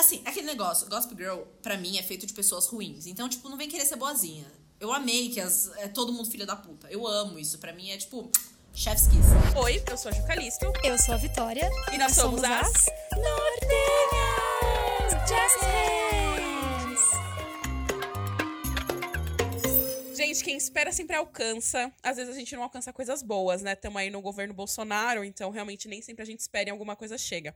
Assim, aquele negócio, Gossip Girl, pra mim, é feito de pessoas ruins. Então, tipo, não vem querer ser boazinha. Eu amei que as, é todo mundo filha da puta. Eu amo isso. Pra mim é tipo. Chef's Kiss. Oi, eu sou a Jucalisto. Eu sou a Vitória. E nós, somos, as... Nortenhas Jazz Hands. Gente, quem espera sempre alcança. Às vezes a gente não alcança coisas boas, né? Estamos aí no governo Bolsonaro, então realmente nem sempre a gente espera e alguma coisa chega.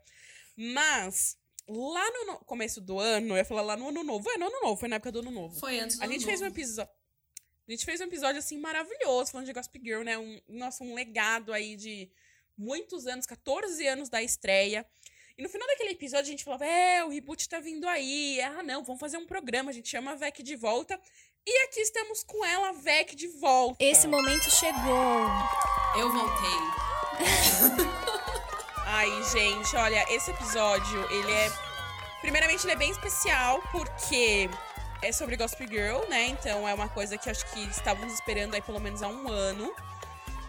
Mas lá no começo do ano, eu ia falar lá no ano novo. É no ano novo, foi na época do ano novo. Foi antes do A ano gente fez um novo. episódio. A gente fez um episódio assim maravilhoso falando de Gossip Girl, né? Um, nossa, um legado aí de muitos anos, 14 anos da estreia. E no final daquele episódio a gente falava: é, o reboot tá vindo aí. Ah, não, vamos fazer um programa. A gente chama a Vec de volta. E aqui estamos com ela, a Vec de volta. Esse momento chegou. Eu voltei. Ai, gente, olha, esse episódio, ele é. Primeiramente, ele é bem especial porque é sobre Gossip Girl, né? Então é uma coisa que acho que estávamos esperando aí pelo menos há um ano.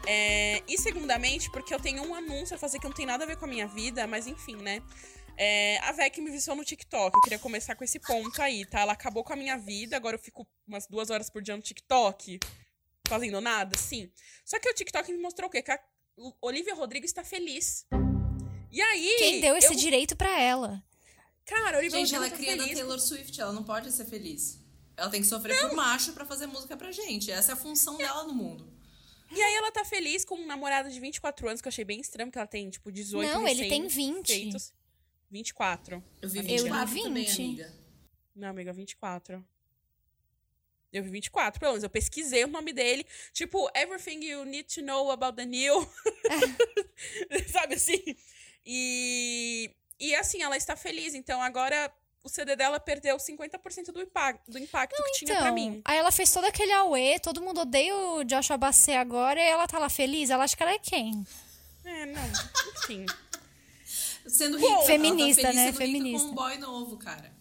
É, E segundamente, porque eu tenho um anúncio a fazer que não tem nada a ver com a minha vida, mas enfim, né? É, a Vec me viciou no TikTok. Eu queria começar com esse ponto aí, tá? Ela acabou com a minha vida, agora eu fico umas duas horas por dia no TikTok, fazendo nada, sim. Só que o TikTok me mostrou o quê? Que a Olivia Rodrigo está feliz. E aí. Quem deu esse eu... direito pra ela? Cara, Olivia Gente, Rodrigo ela é cria da. Taylor Swift, ela não pode ser feliz. Ela tem que sofrer por macho pra fazer música pra gente. Essa é a função dela no mundo. E aí ela tá feliz com um namorado de 24 anos, que eu achei bem estranho, porque ela tem, tipo, 18 Não, ele tem 20. recém-feitos. 24. Eu vi Amiga. 24 Eu vi também, 20. amiga. Não, amiga, 24. Eu vi 24, pelo menos. Eu pesquisei o nome dele. Tipo, everything you need to know about the new. Sabe assim? E, e assim, ela está feliz. Então agora o CD dela perdeu 50% do, do impacto que tinha pra mim. Então, aí ela fez todo aquele auê, todo mundo odeia o Joshua Bassett agora e ela tá lá feliz. Ela acha que ela é quem? É, não. Enfim. Sendo rica. Feminista, ela tá feliz né? Feminista. com um boy novo, cara.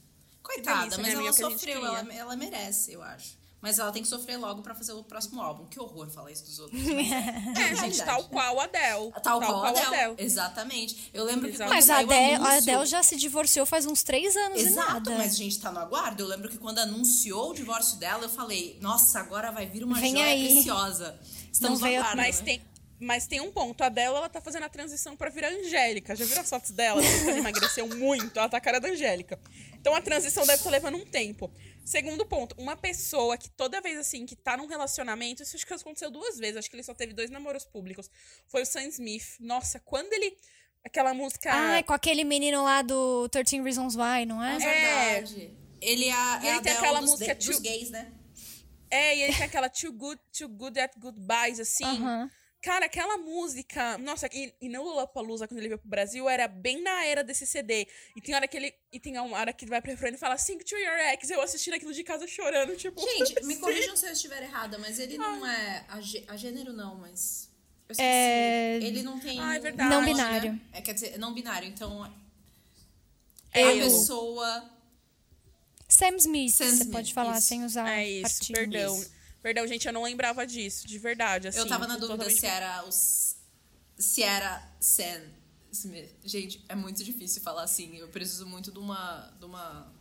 Coitada, mas né, ela sofreu, ela, ela merece, eu acho. Mas ela tem que sofrer logo pra fazer o próximo álbum. Que horror falar isso dos outros. mas é, É, gente, tal qual a Adele. Tal qual a Adele. Exatamente. Eu lembro que Exato. Mas a Adele, a anúncio- Adele já se divorciou faz uns três anos e Exato, nada. mas a gente tá no aguardo. Eu lembro que quando anunciou o divórcio dela, eu falei, nossa, agora vai vir uma Vem joia aí. preciosa. Estamos Não veio- aguardo, Mas né? tem, mas tem um ponto. A Adele, ela tá fazendo a transição pra virar Angélica. Já viram as fotos dela? Que ela emagreceu muito. Ela tá a cara da Angélica. Então a transição deve estar levando um tempo. Segundo ponto, uma pessoa que toda vez assim, que tá num relacionamento, isso acho que aconteceu duas vezes, acho que ele só teve dois namoros públicos. Foi o Sam Smith. Nossa, quando ele. Aquela música. Ah, é com aquele menino lá do 13 Reasons Why, não é? É verdade. Ele é, a- E é ele a tem aquela dos, música de- dos Too- gays, né? É, e ele tem aquela Too Good, Too Good at Goodbyes, assim. Aham. Cara, aquela música. Nossa, e, e no Lollapalooza, quando ele veio pro Brasil, era bem na era desse CD. E tem hora que ele. E tem uma hora que ele vai pra refrão e fala Sing to your ex. Eu assistindo aquilo de casa chorando, tipo. Gente, me assim. corrijam se eu estiver errada, mas ele não é a, a gênero, não, mas. Eu esqueci. É- Ele não tem. Ah, é verdade. Não né? binário. É, quer dizer, não binário. Então, É a eu. pessoa. Sam Smith, Sam você Smith, pode falar isso. sem usar É isso, perdão. Isso. Perdão, gente, eu não lembrava disso, de verdade. Assim, eu tava na dúvida totalmente- se era os. Se era Sam Smith. Gente, é muito difícil falar assim. Eu preciso muito de uma. De uma...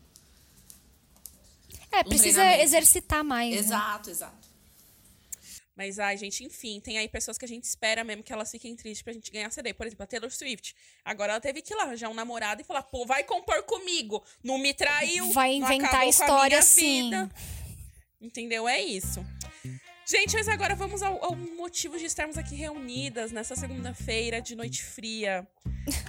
É, Um precisa exercitar mais. né? Exato, exato. Mas, ai, gente, enfim, tem aí pessoas que a gente espera mesmo que elas fiquem tristes pra gente ganhar CD. Por exemplo, a Taylor Swift. Agora ela teve que ir lá arranjar um namorado e falar, pô, vai compor comigo. Não me traiu. Vai não inventar acabou com a história minha assim. vida. Entendeu? É isso. Gente, mas agora vamos ao, ao motivo de estarmos aqui reunidas nessa segunda-feira de noite fria.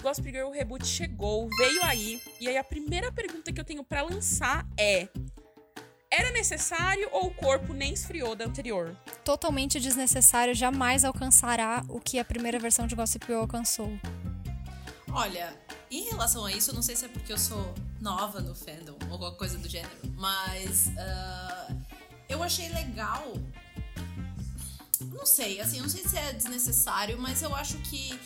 Gossip Girl Reboot chegou, veio aí. E aí a primeira pergunta que eu tenho pra lançar é... Era necessário ou o corpo nem esfriou da anterior? Totalmente desnecessário, jamais alcançará o que a primeira versão de Gossip Girl alcançou. Olha, em relação a isso, eu não sei se é porque eu sou nova no fandom ou qualquer coisa do gênero, mas ah, eu achei legal. Não sei, assim, eu não sei se é desnecessário, mas eu acho que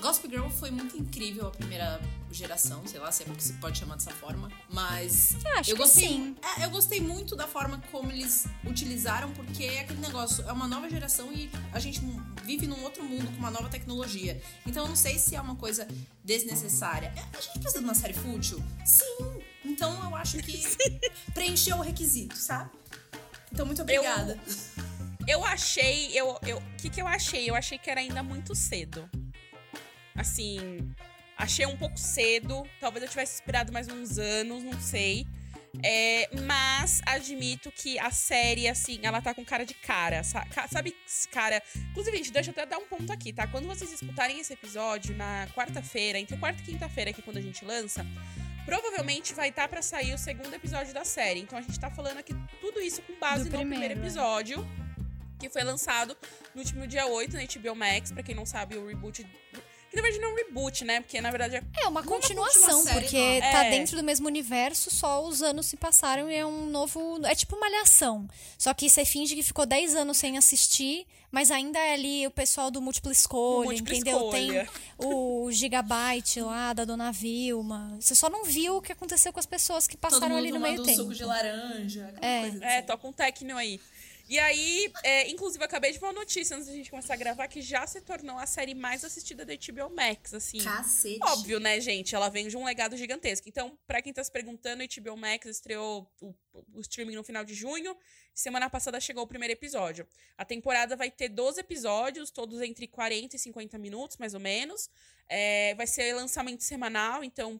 Gospel Girl foi muito incrível a primeira geração, sei lá se é porque se pode chamar dessa forma, mas eu que gostei, sim. é, eu gostei muito da forma como eles utilizaram, porque é aquele negócio, é uma nova geração e a gente vive num outro mundo com uma nova tecnologia. Então eu não sei se é uma coisa desnecessária. É, A gente precisa de uma série fútil? Sim, Então eu acho que preencheu o requisito, sabe? Então, muito obrigada. Eu, eu achei. O eu, eu, que, que eu achei? Eu achei que era ainda muito cedo. Assim. Achei um pouco cedo. Talvez eu tivesse esperado mais uns anos, não sei. É, mas admito que a série, assim, ela tá com cara de cara. Sabe, cara. Inclusive, gente, deixa eu até dar um ponto aqui, tá? Quando vocês escutarem esse episódio na quarta-feira, entre quarta e quinta-feira, que é quando a gente lança, provavelmente vai estar tá para sair o segundo episódio da série. Então a gente tá falando aqui tudo isso com base Do no primeiro, primeiro é. episódio, que foi lançado no último dia 8 na HBO Max. Pra quem não sabe, o reboot que na verdade não é um reboot, né? Porque na verdade é. É uma continuação, uma porque não. tá é. dentro do mesmo universo, só os anos se passaram e é um novo. É tipo uma alhação. Só que você finge que ficou 10 anos sem assistir, mas ainda é ali o pessoal do múltipla escolha, múltipla entendeu? Escolha. Tem o Gigabyte lá da Dona Vilma. Você só não viu o que aconteceu com as pessoas que passaram ali no meio tempo. suco de laranja, é. Coisa é, assim. É, toca um tecno aí. E aí, é, inclusive, acabei de ver uma notícia antes da gente começar a gravar que já se tornou a série mais assistida da HBO Max, assim. Cacete. Óbvio, né, gente? Ela vem de um legado gigantesco. Então, pra quem tá se perguntando, a HBO Max estreou o, o streaming no final de junho. Semana passada chegou o primeiro episódio. A temporada vai ter 12 episódios, todos entre 40 e 50 minutos, mais ou menos. É, vai ser lançamento semanal, então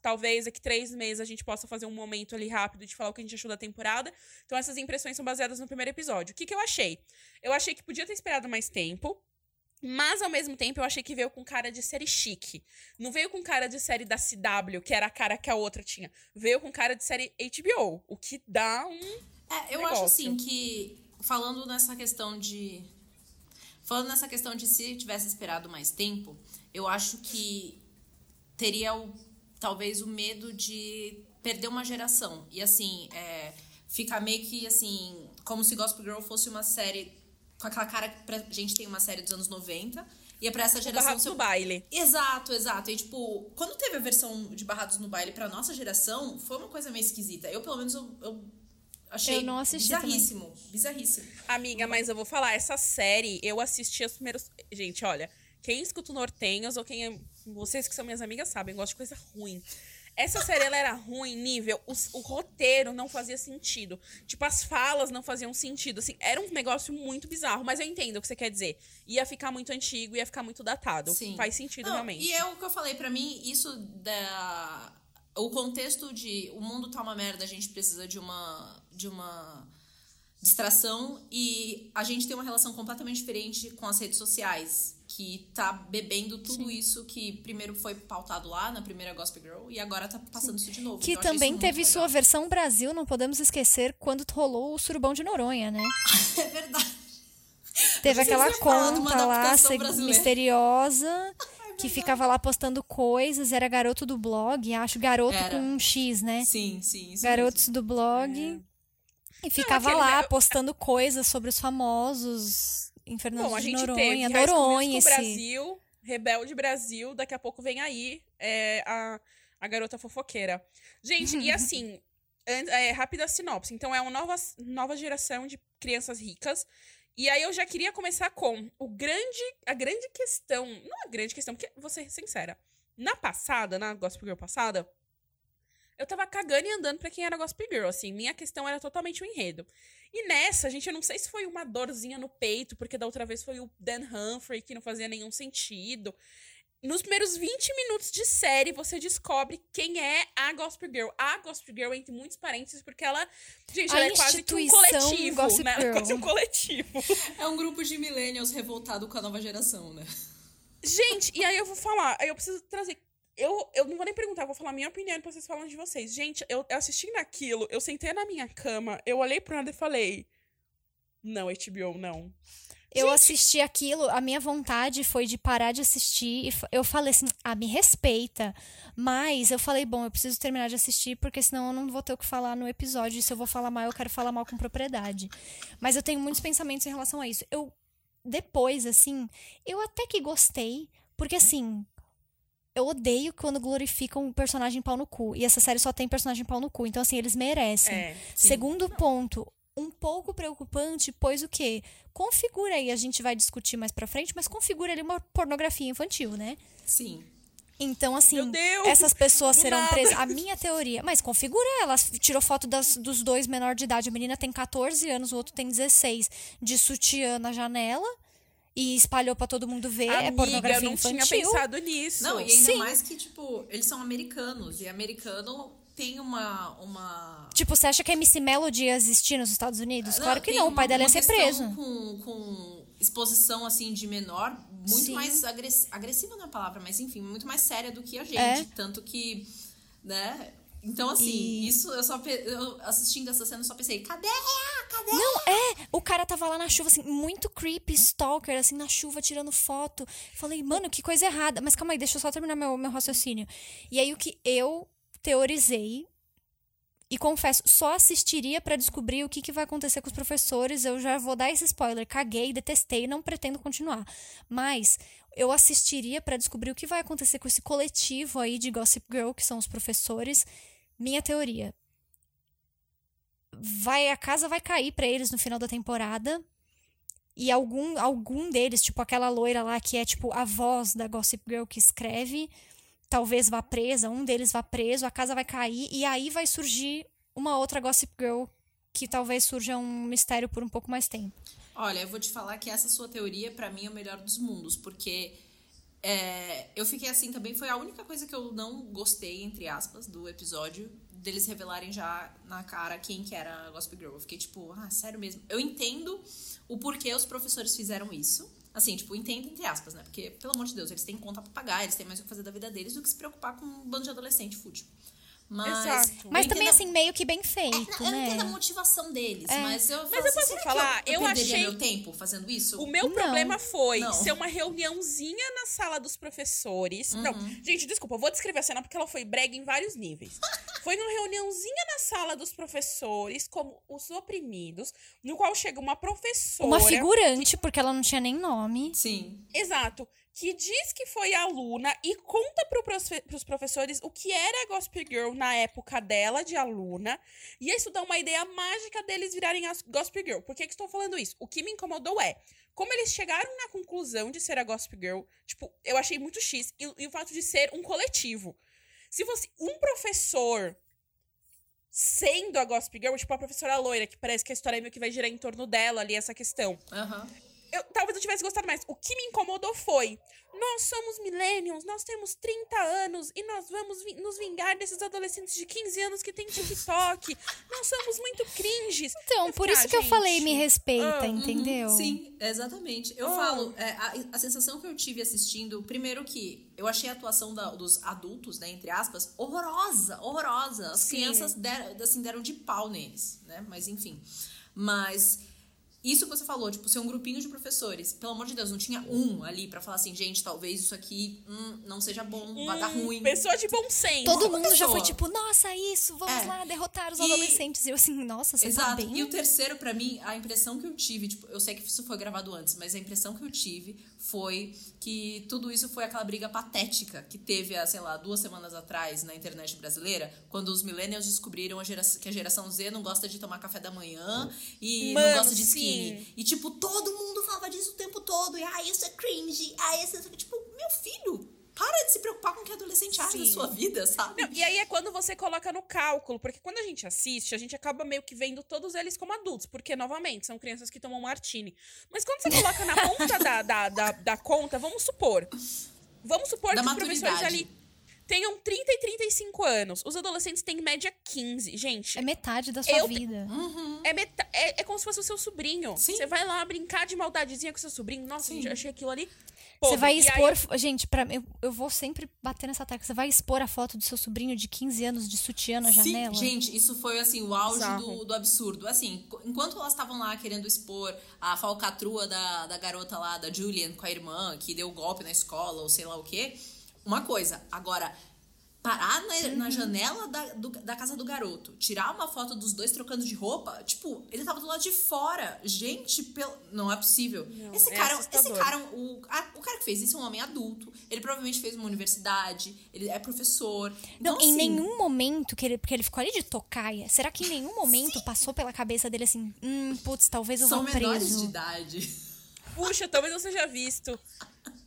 talvez daqui três meses a gente possa fazer um momento ali rápido de falar o que a gente achou da temporada. Então, essas impressões são baseadas no primeiro episódio. O que, que eu achei? Eu achei que podia ter esperado mais tempo. Mas, ao mesmo tempo, eu achei que veio com cara de série chique. Não veio com cara de série da CW, que era a cara que a outra tinha. Veio com cara de série HBO, o que dá um. É, eu negócio. acho assim que, falando nessa questão de. Falando nessa questão de se tivesse esperado mais tempo, eu acho que teria o talvez o medo de perder uma geração. E assim, é, fica meio que assim, como se Gospel Girl fosse uma série com aquela cara que pra gente tem uma série dos anos 90. E é pra essa geração. Barrados seu... no baile. Exato, exato. E tipo, quando teve a versão de Barrados no baile pra nossa geração, foi uma coisa meio esquisita. Eu, pelo menos, eu, eu achei eu não assisti bizarríssimo. Também. Bizarríssimo. Amiga, mas eu vou falar, essa série, eu assisti os primeiros. Gente, olha, quem escuta o Nortenhos ou quem é vocês que são minhas amigas sabem, eu gosto de coisa ruim. Essa série ela era ruim nível, o, o, roteiro não fazia sentido. Tipo, as falas não faziam sentido. Assim, era um negócio muito bizarro, mas eu entendo o que você quer dizer. Ia ficar muito antigo, ia ficar muito datado. Sim. Faz sentido, não, realmente. E é o que eu falei, para mim, isso da. O contexto de o mundo tá uma merda, a gente precisa de uma. de uma distração e a gente tem uma relação completamente diferente com as redes sociais que tá bebendo tudo Sim. isso que primeiro foi pautado lá na primeira Gospel Girl e agora tá passando Sim. isso de novo. Que então, também teve sua versão Brasil, não podemos esquecer, quando rolou o Surubão de Noronha, né? é verdade. Teve aquela conta lá misteriosa que ficava lá postando coisas, era garoto do blog, acho garoto era. com um X, né? Sim, sim. Garotos mesmo. do blog. É. E ficava não, lá postando coisas sobre os famosos em Fernando Bom, a gente Noronha, teve Noronha esse... Brasil, Rebelde Brasil, daqui a pouco vem aí é, a, a garota fofoqueira. Gente, e assim, é, rápida sinopse. Então, é uma nova, nova geração de crianças ricas. E aí eu já queria começar com o grande, a grande questão. Não a grande questão, porque vou ser sincera. Na passada, na Gospel Girl passada, eu tava cagando e andando para quem era Gospel Girl, assim. Minha questão era totalmente o enredo. E nessa, gente, eu não sei se foi uma dorzinha no peito, porque da outra vez foi o Dan Humphrey, que não fazia nenhum sentido. Nos primeiros 20 minutos de série, você descobre quem é a Gospel Girl. A Gospel Girl, entre muitos parênteses, porque ela. Gente, a ela é quase que um coletivo. Gossip né? Ela é quase um coletivo. É um grupo de millennials revoltado com a nova geração, né? Gente, e aí eu vou falar, aí eu preciso trazer eu, eu não vou nem perguntar, vou falar a minha opinião e vocês falam de vocês. Gente, eu, eu assistindo aquilo, eu sentei na minha cama, eu olhei pro nada e falei: Não, HBO, não. Eu Gente. assisti aquilo, a minha vontade foi de parar de assistir. E eu falei assim: ah, me respeita. Mas eu falei: bom, eu preciso terminar de assistir, porque senão eu não vou ter o que falar no episódio. E se eu vou falar mal, eu quero falar mal com propriedade. Mas eu tenho muitos pensamentos em relação a isso. Eu, depois, assim, eu até que gostei, porque assim, eu odeio quando glorificam um personagem pau no cu. E essa série só tem personagem pau no cu. Então, assim, eles merecem. É, Segundo Não. ponto, um pouco preocupante, pois o quê? Configura aí, a gente vai discutir mais pra frente, mas configura ali uma pornografia infantil, né? Sim. Então, assim, essas pessoas serão nada. presas. A minha teoria. Mas configura, ela tirou foto das- dos dois menor de idade. A menina tem 14 anos, o outro tem 16. De sutiã na janela. E espalhou pra todo mundo ver. é Amiga, eu pornografia não infantil. tinha pensado nisso. Não, e ainda Sim. mais que, tipo, eles são americanos. E americano tem uma. uma... Tipo, você acha que a MC Melody ia existir nos Estados Unidos? claro que não, o pai dela ia ser preso. Com, com exposição, assim, de menor, muito Sim. mais agress... agressiva na palavra, mas enfim, muito mais séria do que a gente. É. Tanto que, né? Então, assim, E- isso eu só. Eu, assistindo essa cena, eu só pensei, cadê? Cadê? Não, é. O cara tava lá na chuva, assim, muito creepy, stalker, assim, na chuva, tirando foto. Falei, mano, que coisa errada. Mas calma aí, deixa eu só terminar meu, meu raciocínio. E aí, o que eu teorizei, e confesso, só assistiria pra descobrir o que, que vai acontecer com os professores. Eu já vou dar esse spoiler. Caguei, detestei, não pretendo continuar. Mas eu assistiria pra descobrir o que vai acontecer com esse coletivo aí de Gossip Girl, que são os professores. Minha teoria vai a casa vai cair pra eles no final da temporada. E algum algum deles, tipo aquela loira lá que é tipo a voz da Gossip Girl que escreve, talvez vá presa, um deles vá preso, a casa vai cair e aí vai surgir uma outra Gossip Girl que talvez surja um mistério por um pouco mais tempo. Olha, eu vou te falar que essa sua teoria, pra mim, é o melhor dos mundos, porque é, eu fiquei assim também. Foi a única coisa que eu não gostei, entre aspas, do episódio, deles revelarem já na cara quem que era a Gossip Girl. Eu fiquei tipo, ah, sério mesmo. Eu entendo o porquê os professores fizeram isso. Assim, tipo, entendo entre aspas, né? Porque, pelo amor de Deus, eles têm conta pra pagar, eles têm mais o que fazer da vida deles do que se preocupar com um bando de adolescente fútil. Mas, Exato. Mas também entendo- assim meio que bem é, feito, eu né? entendo a motivação deles, É. mas eu Mas eu assim, posso falar? que eu, Eu eu achei- meu tempo fazendo isso? O meu Não. problema foi Não. ser uma reuniãozinha na sala dos professores. Não, Uhum. gente, desculpa, eu vou descrever a cena porque ela foi brega em vários níveis. foi uma reuniãozinha na sala dos professores, como os oprimidos, no qual chega uma professora. Uma figurante, porque ela não tinha nem nome. Sim. Exato. Que diz que foi aluna e conta profe- pros professores o que era a Gossip Girl na época dela, de aluna. E isso dá uma ideia mágica deles virarem as Gossip Girl. Por que, que estou falando isso? O que me incomodou é como eles chegaram na conclusão de ser a Gossip Girl. Tipo, eu achei muito X. E, e o fato de ser um coletivo. Se fosse um professor sendo a Gossip Girl, tipo a professora loira, que parece que a história meio que vai girar em torno dela ali, essa questão Aham. Eu, talvez eu tivesse gostado mais. O que me incomodou foi: nós somos millennials, nós temos 30 anos e nós vamos vi- nos vingar desses adolescentes de 15 anos que têm TikTok. nós somos muito cringes. Então, Eu por fiquei, isso ah, que eu falei, gente, me respeita, ah, entendeu? Sim, exatamente. Eu Oh. falo, é, a, a sensação que eu tive assistindo, primeiro que eu achei a atuação da- dos adultos, né, entre aspas, horrorosa, horrorosa. As Sim. crianças deram, assim, deram de pau neles, né? Mas enfim. Mas isso que você falou, tipo, ser um grupinho de professores. Pelo amor de Deus, não tinha um ali pra falar assim, gente, talvez isso aqui hum, não seja bom, vai dar Hum, ruim. Pessoa de bom senso. Todo mundo já foi pessoa. tipo, nossa, isso, vamos É. lá derrotar os E- adolescentes. E eu assim, nossa, você tá Exato. bem? E o terceiro, pra mim, a impressão que eu tive, tipo, eu sei que isso foi gravado antes, mas a impressão que eu tive foi que tudo isso foi aquela briga patética que teve, há, sei lá, duas semanas atrás na internet brasileira, quando os millennials descobriram a que a geração Z não gosta de tomar café da manhã e não Mano, gosta de skinny. Sim. E, tipo, todo mundo falava disso o tempo todo. E, ah, isso é cringe. Ah, isso é... Tipo, meu filho, para de se preocupar com o que adolescente acha da Sim. sua vida, sabe? Não, e aí é quando você coloca no cálculo, porque quando a gente assiste, a gente acaba meio que vendo todos eles como adultos, porque, novamente, são crianças que tomam martini. Mas quando você coloca na ponta da, da, da, da conta, vamos supor. Vamos supor Da que os professores maturidade. ali tenham 30 e 35 anos. Os adolescentes têm em média 15. Gente, É metade da sua Eu vida. é, meta- é, é como se fosse o seu sobrinho. Sim. Você vai lá brincar de maldadezinha com seu sobrinho. Nossa, Sim. gente, achei aquilo ali. Você vai E aí expor. Gente, pra, eu, eu vou sempre bater nessa tecla. Você vai expor a foto do seu sobrinho de 15 anos de sutiã na Sim, janela? gente, isso foi assim o auge do, do absurdo. Assim, enquanto elas estavam lá querendo expor a falcatrua da, da garota lá, da Julian, com a irmã, que deu golpe na escola, ou sei lá o quê, uma coisa. Agora, parar na, Uhum. na janela da, do- da casa do garoto, tirar uma foto dos dois trocando de roupa, tipo, ele tava do lado de fora. Gente, pelo... não é possível. Não, esse é cara, esse cara, o, a- o cara que fez isso é um homem adulto. Ele provavelmente fez uma universidade, ele é professor. Não, Então, em assim, nenhum momento que ele. Porque ele ficou ali de tocaia. Será que em nenhum momento passou pela cabeça dele assim, hum, putz, talvez eu São vá menores preso? de idade. Puxa, talvez eu seja visto.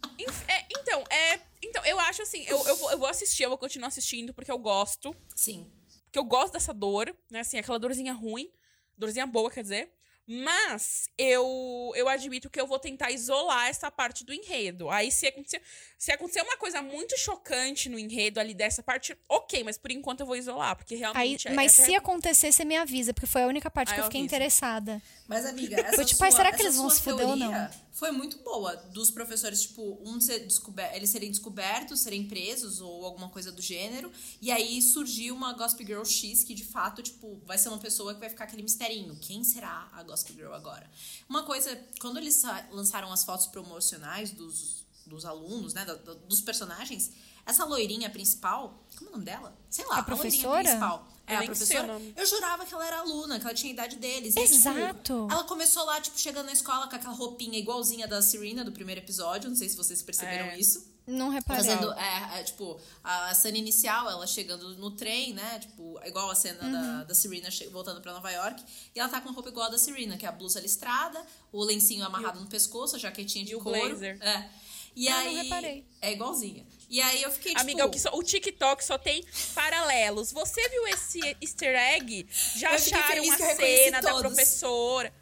É, então, é. Então, eu acho assim, eu, eu, vou, eu vou assistir, eu vou continuar assistindo, porque eu gosto. Sim. Porque eu gosto dessa dor, né? Assim, aquela dorzinha ruim. Dorzinha boa, quer dizer. Mas eu, eu admito que eu vou tentar isolar essa parte do enredo. Aí, se acontecer, se acontecer uma coisa muito chocante no enredo ali dessa parte, ok, mas por enquanto eu vou isolar, porque Aí, realmente. é- mas essa- se acontecer, você me avisa, porque foi a única parte Ah, que eu fiquei aviso. interessada. Mas, amiga, essa Foi tipo, sua, será que essa eles vão se fuder ou não? Foi muito boa. Dos professores, tipo, um ser descober eles serem descobertos, serem presos ou alguma coisa do gênero. E aí surgiu uma Gossip Girl X que, de fato, tipo, vai ser uma pessoa que vai ficar aquele misterinho. Quem será a Gossip Girl agora? Uma coisa, quando eles lançaram as fotos promocionais dos, dos alunos, né, dos personagens, essa loirinha principal, como é o nome dela? Sei lá, A loirinha professora? principal. É, Eu a o professora. Eu jurava que ela era aluna, que ela tinha a idade deles. E, tipo, Exato. ela começou lá, tipo, chegando na escola com aquela roupinha igualzinha da Serena do primeiro episódio. Não sei se vocês perceberam É. isso. Não reparei. Fazendo, é, é, tipo, a cena inicial, ela chegando no trem, né? Tipo, igual a cena Uhum. da, da Serena voltando pra Nova York. E ela tá com uma roupa igual a da Serena, que é a blusa listrada, o lencinho amarrado no pescoço, a jaquetinha de e o couro. blazer. É. E Ah, não aí. reparei. É igualzinha. E aí eu fiquei, tipo. Amiga, o, que só- o TikTok só tem paralelos. Você viu esse easter egg? Já Eu acharam feliz uma que eu reconheci cena da todos. professora.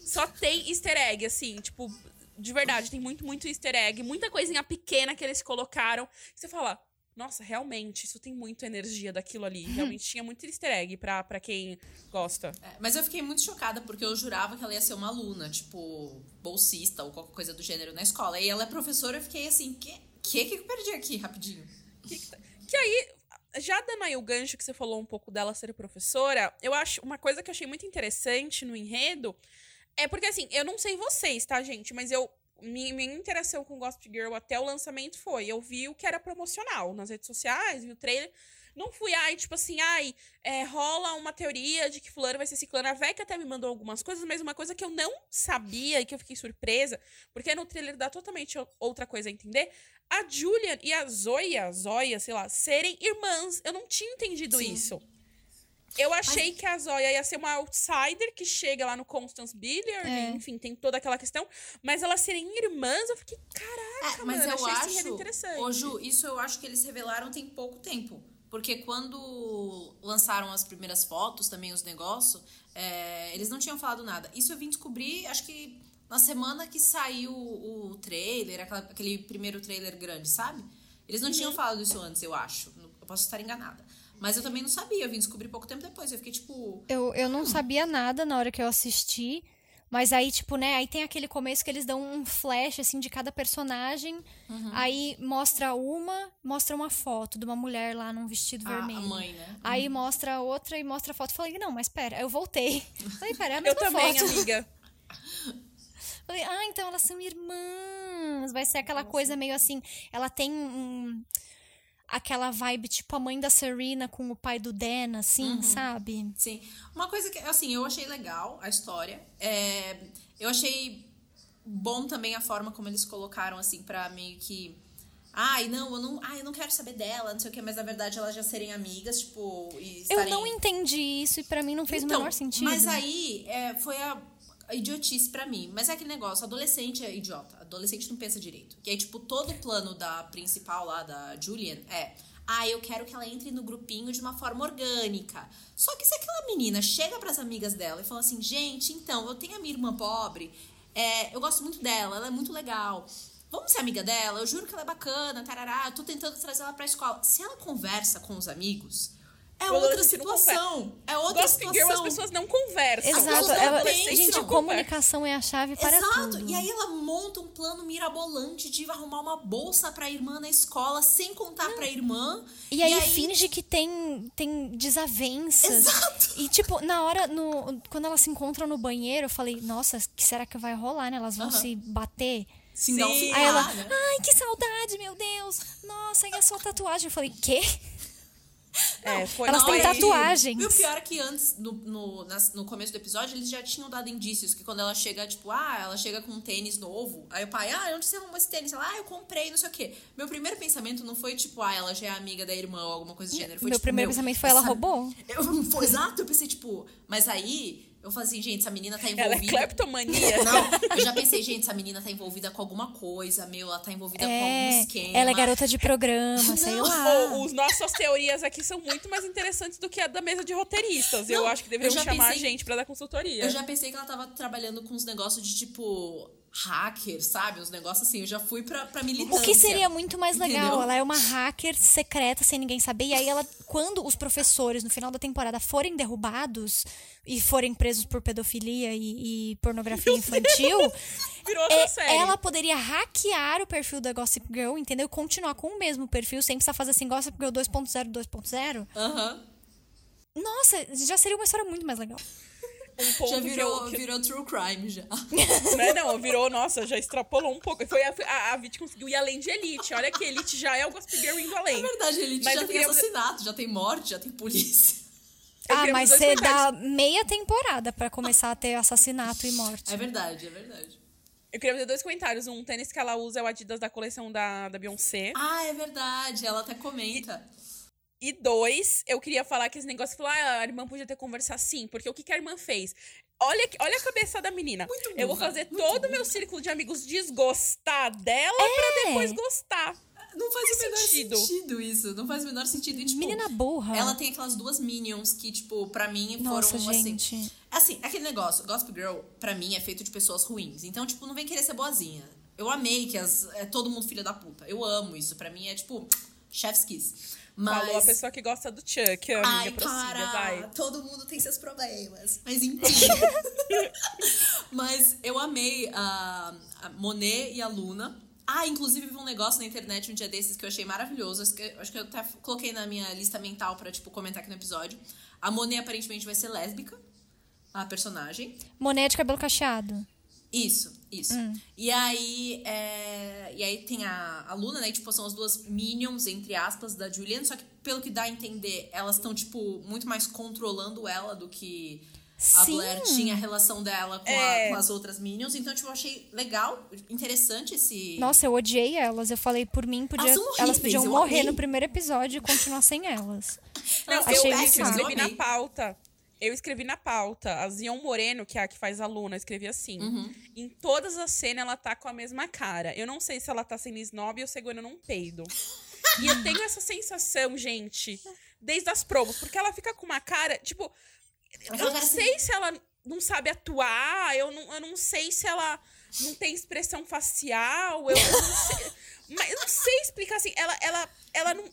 Só tem easter egg, assim, tipo, de verdade, tem muito, muito easter egg, muita coisinha pequena que eles colocaram. Você fala, nossa, realmente, isso tem muita energia daquilo ali. Realmente tinha muito easter egg pra, pra quem gosta. É, mas eu fiquei muito chocada porque eu jurava que ela ia ser uma aluna, tipo, bolsista ou qualquer coisa do gênero na escola. E ela é professora, eu fiquei assim, que que, que eu perdi aqui, rapidinho? Que, que tá- que aí, já dando aí o gancho que você falou um pouco dela ser professora, eu acho uma coisa que eu achei muito interessante no enredo é porque assim, eu não sei vocês, tá, gente? Mas eu. Minha, minha interação com Gossip Girl até o lançamento foi: eu vi o que era promocional nas redes sociais, vi o trailer. Não fui, ai, tipo assim, ai, é, rola uma teoria de que fulano vai ser ciclano. A Vec até me mandou algumas coisas, mas uma coisa que eu não sabia e que eu fiquei surpresa, porque no trailer dá totalmente outra coisa a entender. A Julian e a Zoya, Zoya, sei lá, serem irmãs. Eu não tinha entendido Sim. isso. Eu achei que a Zoya ia ser uma outsider que chega lá no Constance Billiard, É. enfim, tem toda aquela questão. Mas elas serem irmãs, eu fiquei, caraca, É, mas mano, eu achei acho, interessante. ô Ju, isso eu acho que eles revelaram tem pouco tempo. Porque quando lançaram as primeiras fotos, também os negócios, é, eles não tinham falado nada. Isso eu vim descobrir, acho que na semana que saiu o trailer, aquela- aquele primeiro trailer grande, sabe? Eles não Uhum. tinham falado isso antes, eu acho. Eu posso estar enganada. Mas eu também não sabia, eu vim descobrir pouco tempo depois. Eu fiquei tipo. Eu, eu não sabia nada na hora que eu assisti. Mas aí, tipo, né? Aí tem aquele começo que eles dão um flash, assim, de cada personagem. Aí mostra uma, mostra uma foto de uma mulher lá num vestido A, vermelho. a mãe, né? Aí mostra outra e mostra a foto. Falei, não, mas pera, eu voltei. Falei, pera, é a Eu mesma também, foto. amiga. Falei, ah, então elas são irmãs. Vai ser aquela coisa meio assim. Ela tem um. Aquela vibe, tipo a mãe da Serena com o pai do Dan, assim, sabe? Sim. Uma coisa que, assim, eu achei legal a história. É, eu achei bom também a forma como eles colocaram, assim, pra meio que. Ai, não, eu não, ai, eu não quero saber dela, não sei o que, mas na verdade elas já serem amigas, tipo, e Eu estarem... não entendi isso e pra mim não fez Então, o menor sentido. Mas aí é, foi a idiotice pra mim. Mas é aquele negócio, adolescente é idiota. Adolescente não pensa direito. E aí, tipo, todo o plano da principal lá, da Julian, é. Ah, eu quero que ela entre no grupinho de uma forma orgânica. Só que se aquela menina chega pras amigas dela e fala assim, gente, então, eu tenho a minha irmã pobre, é, eu gosto muito dela, ela é muito legal. Vamos ser amiga dela, eu juro que ela é bacana, tarará, eu tô tentando trazer ela pra escola. Se ela conversa com os amigos, é outra não situação. É outra Gossip situação. Girl, as pessoas não conversam. Exato. Ela, gente, não comunicação é a chave para Exato. tudo. E aí ela monta um plano mirabolante de arrumar uma bolsa pra irmã na escola sem contar pra irmã. E aí, finge que tem, tem desavenças. Exato. E, tipo, na hora, no, quando elas se encontram no banheiro, eu falei, nossa, que será que vai rolar, né? Elas vão Aham. se bater. Se Sim. não Aí ela, ai, que saudade, meu Deus. Nossa, e a sua tatuagem? Eu falei, quê? É, foi Elas têm e- tatuagens. E o pior é que antes, no, no, nas- no começo do episódio, eles já tinham dado indícios que quando ela chega, tipo, ah, ela chega com um tênis novo. Aí o pai, ah, onde você arrumou esse tênis? Ela, ah, eu comprei, não sei o quê. Meu primeiro pensamento não foi, tipo, ah, ela já é amiga da irmã ou alguma coisa do gênero. Foi, Meu tipo, primeiro pensamento foi, ela essa- roubou? Eu, foi exato, eu pensei, tipo, mas aí Eu falei assim, gente, essa menina tá Ela é envolvida. cleptomania. Não, eu já pensei, gente, essa menina tá envolvida com alguma coisa, meu, ela tá envolvida com algum É, esquema. ela é garota de programa, sei lá. Os nossas teorias aqui são muito mais interessantes do que a da mesa de roteiristas. eu Não, acho que eu deveriam chamar pensei- a gente pra dar consultoria. Eu já pensei que ela tava trabalhando com uns negócios de tipo hacker, sabe? Uns negócios assim. Eu já fui pra, pra militância. O que seria muito mais legal? Entendeu? Ela é uma hacker secreta sem ninguém saber. E aí ela, quando os professores no final da temporada forem derrubados e forem presos por pedofilia e, e pornografia infantil, Virou outra é, ela poderia hackear o perfil da Gossip Girl, entendeu? Continuar com o mesmo perfil, sem precisar fazer assim Gossip Girl 2.0, 2.0. Aham. Nossa, já seria uma história muito mais legal. Um ponto Já que virou, eu- que- virou true crime já. Né, não, virou, nossa, já extrapolou um pouco. Foi a, a, a Vit conseguiu ir além de Elite. Olha que Elite já é o Gossip Girl indo além. É verdade, ele Mas já tem queria- assassinato, já tem morte, já tem polícia. Eu ah, mas você dá meia temporada pra começar a ter assassinato e morte. É verdade, é verdade. Eu queria fazer dois comentários. Um tênis que ela usa é o Adidas da coleção da, da Beyoncé. Ah, é verdade. Ela até comenta. E dois, eu queria falar que esse negócio falou, ah, a irmã podia ter conversado sim, porque o que, que a irmã fez? Olha, olha a cabeça da menina. Muito eu vou fazer muito todo o meu círculo de amigos desgostar dela pra depois gostar. Não faz o menor sentido. sentido. isso. Não faz o menor sentido. E, tipo, Menina burra. Ela tem aquelas duas minions que, tipo, pra mim foram Nossa, assim. gente. Assim, aquele negócio, Gossip Girl, pra mim, é feito de pessoas ruins. Então, tipo, não vem querer ser boazinha. Eu amei que as, é todo mundo filha da puta. Eu amo isso. Pra mim é, tipo, chef's kiss. Mas. Falou a pessoa que gosta do Chuck, amiga, Ai, prossiga, para! vai. Todo mundo tem seus problemas. Mas enfim. Mas eu amei a, a Monet e a Luna. Ah, inclusive vi um negócio na internet um dia desses que eu achei maravilhoso. Acho que, acho que eu até coloquei na minha lista mental pra, tipo, comentar aqui no episódio. A Monet aparentemente vai ser lésbica, a personagem. Monet de cabelo cacheado. Isso, isso. E aí, é, e aí tem a, a Luna, né? Tipo, são as duas minions, entre aspas, da Julian. Só que, pelo que dá a entender, elas estão, tipo, muito mais controlando ela do que a Sim. Blair tinha a relação dela com, a- É. com as outras minions. Então, tipo, eu achei legal, interessante esse... Nossa, eu odiei elas. Eu falei, por mim, podia, Elas elas podiam eu morrer amei. no primeiro episódio e continuar sem elas. Não, eu, achei eu eu escrevi na pauta. Eu escrevi na pauta. A Zion Moreno, que é a que faz a Luna, eu escrevi assim. Uhum. Em todas as cenas, ela tá com a mesma cara. Eu não sei se ela tá sendo snob ou segurando num peido. E eu tenho essa sensação, gente, desde as provas. Porque ela fica com uma cara, tipo... Eu não cara sei se ela não sabe atuar, eu não, eu não sei se ela não tem expressão facial, eu, eu não sei... Mas eu não sei explicar, assim, ela, ela, ela não...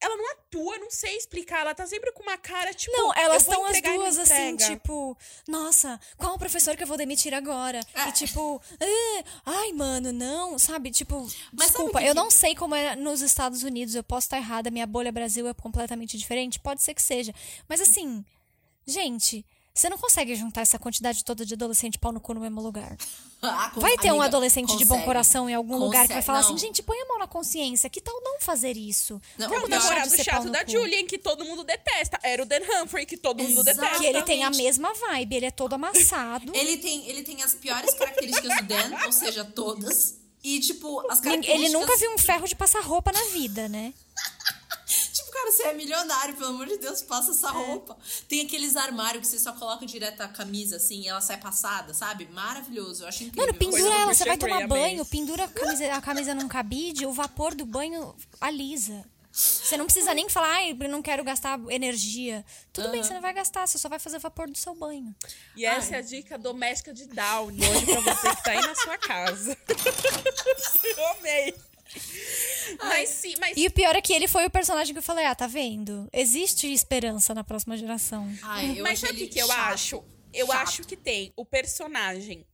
Ela não atua, não sei explicar. Ela tá sempre com uma cara, tipo. Não, elas estão as e duas assim, tipo, nossa, qual o professor que eu vou demitir agora? É. E tipo, "Ah, ai, mano, não, sabe? Tipo, Mas desculpa, eu que- não sei como é nos Estados Unidos, eu posso estar errada, minha bolha Brasil é completamente diferente, pode ser que seja. Mas assim, gente, você não consegue juntar essa quantidade toda de adolescente pau no cu no mesmo lugar. Ah, Vai ter um amiga, adolescente de bom consegue. coração em algum lugar que vai Consegue. falar Não. assim, gente, põe a mão na consciência, que tal não fazer isso? Não, É Vamos o de namorado pau chato da. Julian, que todo mundo detesta. Era o Dan Humphrey, que todo mundo Exato. detesta. Que ele tem a Exatamente. mesma vibe, ele é todo amassado. Ele tem, ele tem as piores características do Dan, ou seja, todas. E, tipo, as características... Ele nunca viu um ferro de passar roupa na vida, né? Cara, você é milionário, pelo amor de Deus, passa essa roupa. Tem aqueles armários que você só coloca direto a camisa, assim, e ela sai passada, sabe? Maravilhoso, eu acho incrível. Mano, pendura ela, você vai tomar banho, pendura a camisa, a camisa num cabide, o vapor do banho alisa. Você não precisa nem falar, ai, eu não quero gastar energia. Tudo bem, você não vai gastar, você só vai fazer vapor do seu banho. E essa é a dica doméstica de Downey, hoje pra você que tá aí na sua casa. Eu amei. Mas sim, mas E o pior é que ele foi o personagem que eu falei, ah, tá vendo? Existe esperança na próxima geração. Ai, eu Mas sabe o que, que eu acho? Eu Chato. acho que tem o personagem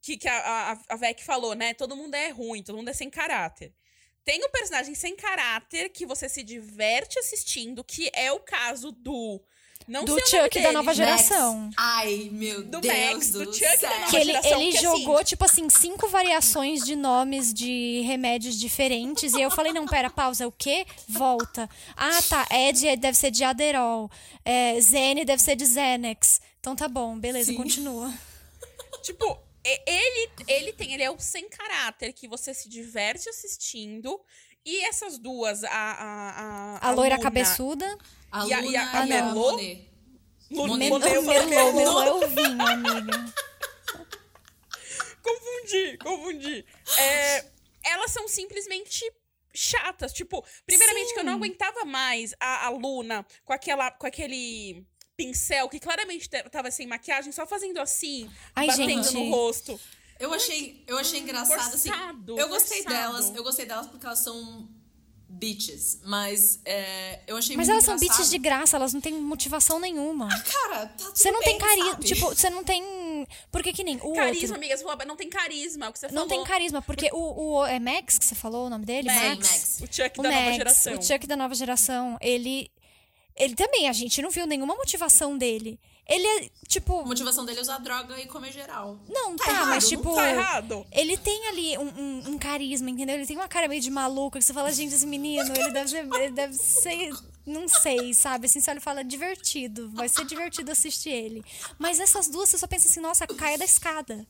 que, que a, a, a Vec falou, né? Todo mundo é ruim, todo mundo é sem caráter. Tem o personagem sem caráter que você se diverte assistindo, que é o caso do. Não Do Chuck da nova Max. geração. Ai, meu Do Deus Max, do, do Chuck céu. da nova Que ele, geração, ele que, assim, jogou, tipo assim, cinco variações de nomes de remédios diferentes. E aí eu falei, não, pera, pausa, o quê? Volta. Ah, tá. Ed deve ser de Aderol. É, Zene deve ser de Xanax. Então tá bom, beleza, Sim. continua. Tipo, e- ele, ele tem, ele é o sem caráter que você se diverte assistindo. E essas duas, a. A, a, A loira Luna cabeçuda. A E a- Luna e a- a a Melô, melô, melô. é o vinho, amiga. Confundi, confundi. É, elas são simplesmente chatas. Tipo, primeiramente Sim. que eu não aguentava mais a, a Luna com, aquela, com aquele pincel que claramente te- tava sem maquiagem, só fazendo assim, Ai, batendo gente. no rosto. Eu achei, eu achei engraçado, assim. Forçado, Eu gostei forçado. delas, eu gostei delas porque elas são bitches, mas é, eu achei Mas muito elas são engraçado. bitches de graça, elas não têm motivação nenhuma. Cara, tá tudo Você não tem bem, carisma. sabe? Tipo, você não tem. Porque que nem o Carisma, outro. amiga, falou, não tem carisma, é o que você Não falou. tem carisma, porque o, o. É Max que você falou o nome dele? Max, Max. o Chuck O da nova Max, geração. o Chuck da nova geração, ele. Ele também, a gente não viu nenhuma motivação dele. Ele é, A tipo. motivação dele é usar droga e comer geral. Não, Tá tá, errado, mas tipo. Tá errado. Ele tem ali um, um- um carisma, entendeu? Ele tem uma cara meio de maluco, que você fala, gente, esse menino, ele deve ser. Ele deve ser. Não sei, sabe? Assim, você olha e fala, divertido. Vai ser divertido assistir ele. Mas essas duas, você só pensa assim, nossa, caia da escada.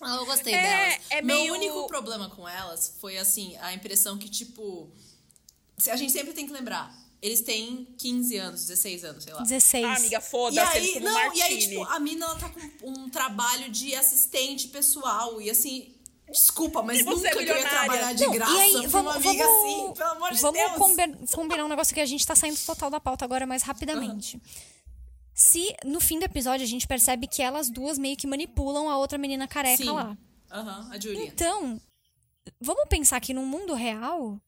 Ah, Eu gostei É, delas. é Meu meio- único problema com elas foi, assim, a impressão que, tipo... se- A gente sempre tem que lembrar. Eles têm 15 anos, 16 anos, sei lá. 16. Ah, amiga, E foda-se, eles não, martini. e aí, tipo, a mina, ela tá com um trabalho de assistente pessoal. E assim, desculpa, mas E você é nunca que eu ia trabalhar de Não, graça e aí, pra vamos, uma amiga vamos, assim, pelo amor de vamos Deus. combi- combinar um negócio que a gente tá saindo total da pauta agora mais rapidamente. Se no fim do episódio a gente percebe que elas duas meio que manipulam a outra menina careca Sim. lá. Aham, a Julia. Então, vamos pensar que no mundo real,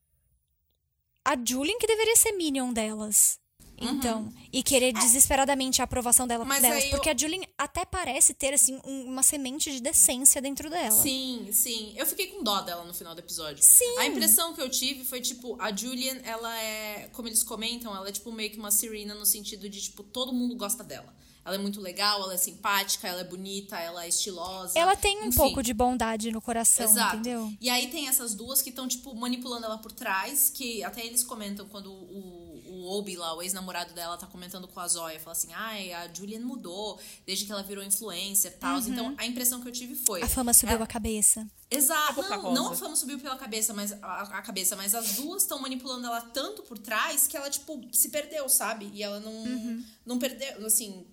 a Julian que deveria ser minion delas. Então, e querer desesperadamente a aprovação dela, Mas delas. eu- Porque a Julian até parece ter, assim, um- uma semente de decência dentro dela. Sim, sim. Eu fiquei com dó dela no final do episódio. Sim. A impressão que eu tive foi, tipo, a Julian, ela é, como eles comentam, ela é, tipo, meio que uma Serena no sentido de, tipo, todo mundo gosta dela. Ela é muito legal, ela é simpática, ela é bonita, ela é estilosa. Ela tem um Enfim. pouco de bondade no coração, Exato. entendeu? E aí tem essas duas que estão, tipo, manipulando ela por trás, que até eles comentam quando o, o Obi lá, o ex-namorado dela, tá comentando com a Zoya, fala assim, ai, a Julian mudou desde que ela virou influencer e tal. Então, a impressão que eu tive foi... Uhum. A fama subiu ela- a cabeça. Exato. boca Não, não a fama subiu pela cabeça, mas a, a cabeça, mas as duas estão manipulando ela tanto por trás que ela, tipo, se perdeu, sabe? E ela não, Uhum. não perdeu, assim.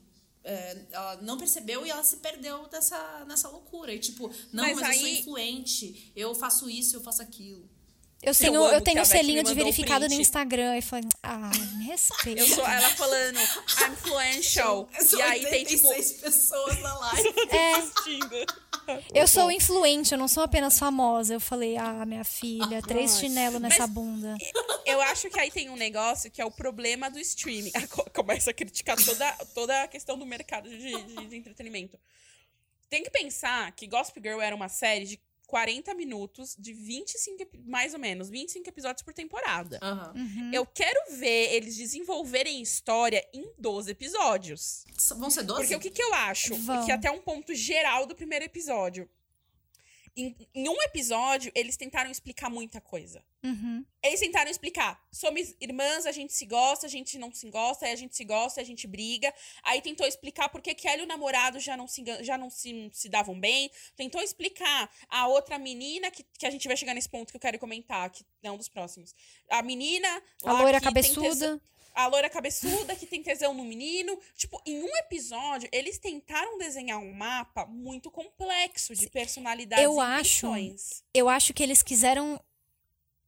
É, ela não percebeu e ela se perdeu nessa, nessa loucura. E tipo, não, Mas mas, eu sou aí- influente, eu faço isso, eu faço aquilo. Eu Eu tenho, eu que tenho me selinho de mandou um verificado no. Instagram. E falei, ah, me respeita. Eu sou ela falando, I'm influential. E aí tem, tipo, 86 pessoas na live. É, assistindo. Eu sou influente, eu não sou apenas famosa. Eu falei, ah, minha filha, três Nossa. chinelos nessa Mas- bunda. Eu acho que aí tem um negócio que é o problema do streaming. Co- Começa a criticar toda, toda a questão do mercado de, de- de entretenimento. Tem que pensar que Gossip Girl era uma série de 40 minutos, de 25, epi- mais ou menos, 25 episódios por temporada. Aham. Uhum. Eu quero ver eles desenvolverem história em 12 episódios. Vão ser 12? Porque o que, que eu acho? Vão. Que até um ponto geral do primeiro episódio. Em, em um episódio, eles tentaram explicar muita coisa. Uhum. Eles tentaram explicar. Somos irmãs, a gente se gosta, a gente não se gosta, aí a gente se gosta, a gente briga. Aí tentou explicar por que ela e o namorado já não se, já não se, se davam bem. Tentou explicar a outra menina, que, que a gente vai chegar nesse ponto que eu quero comentar, que é um dos próximos. A menina. A loira cabeçuda. A loira cabeçuda que tem tesão no menino. Tipo, em um episódio, eles tentaram desenhar um mapa muito complexo de personalidades Eu e acho- intenções. Eu acho que eles quiseram.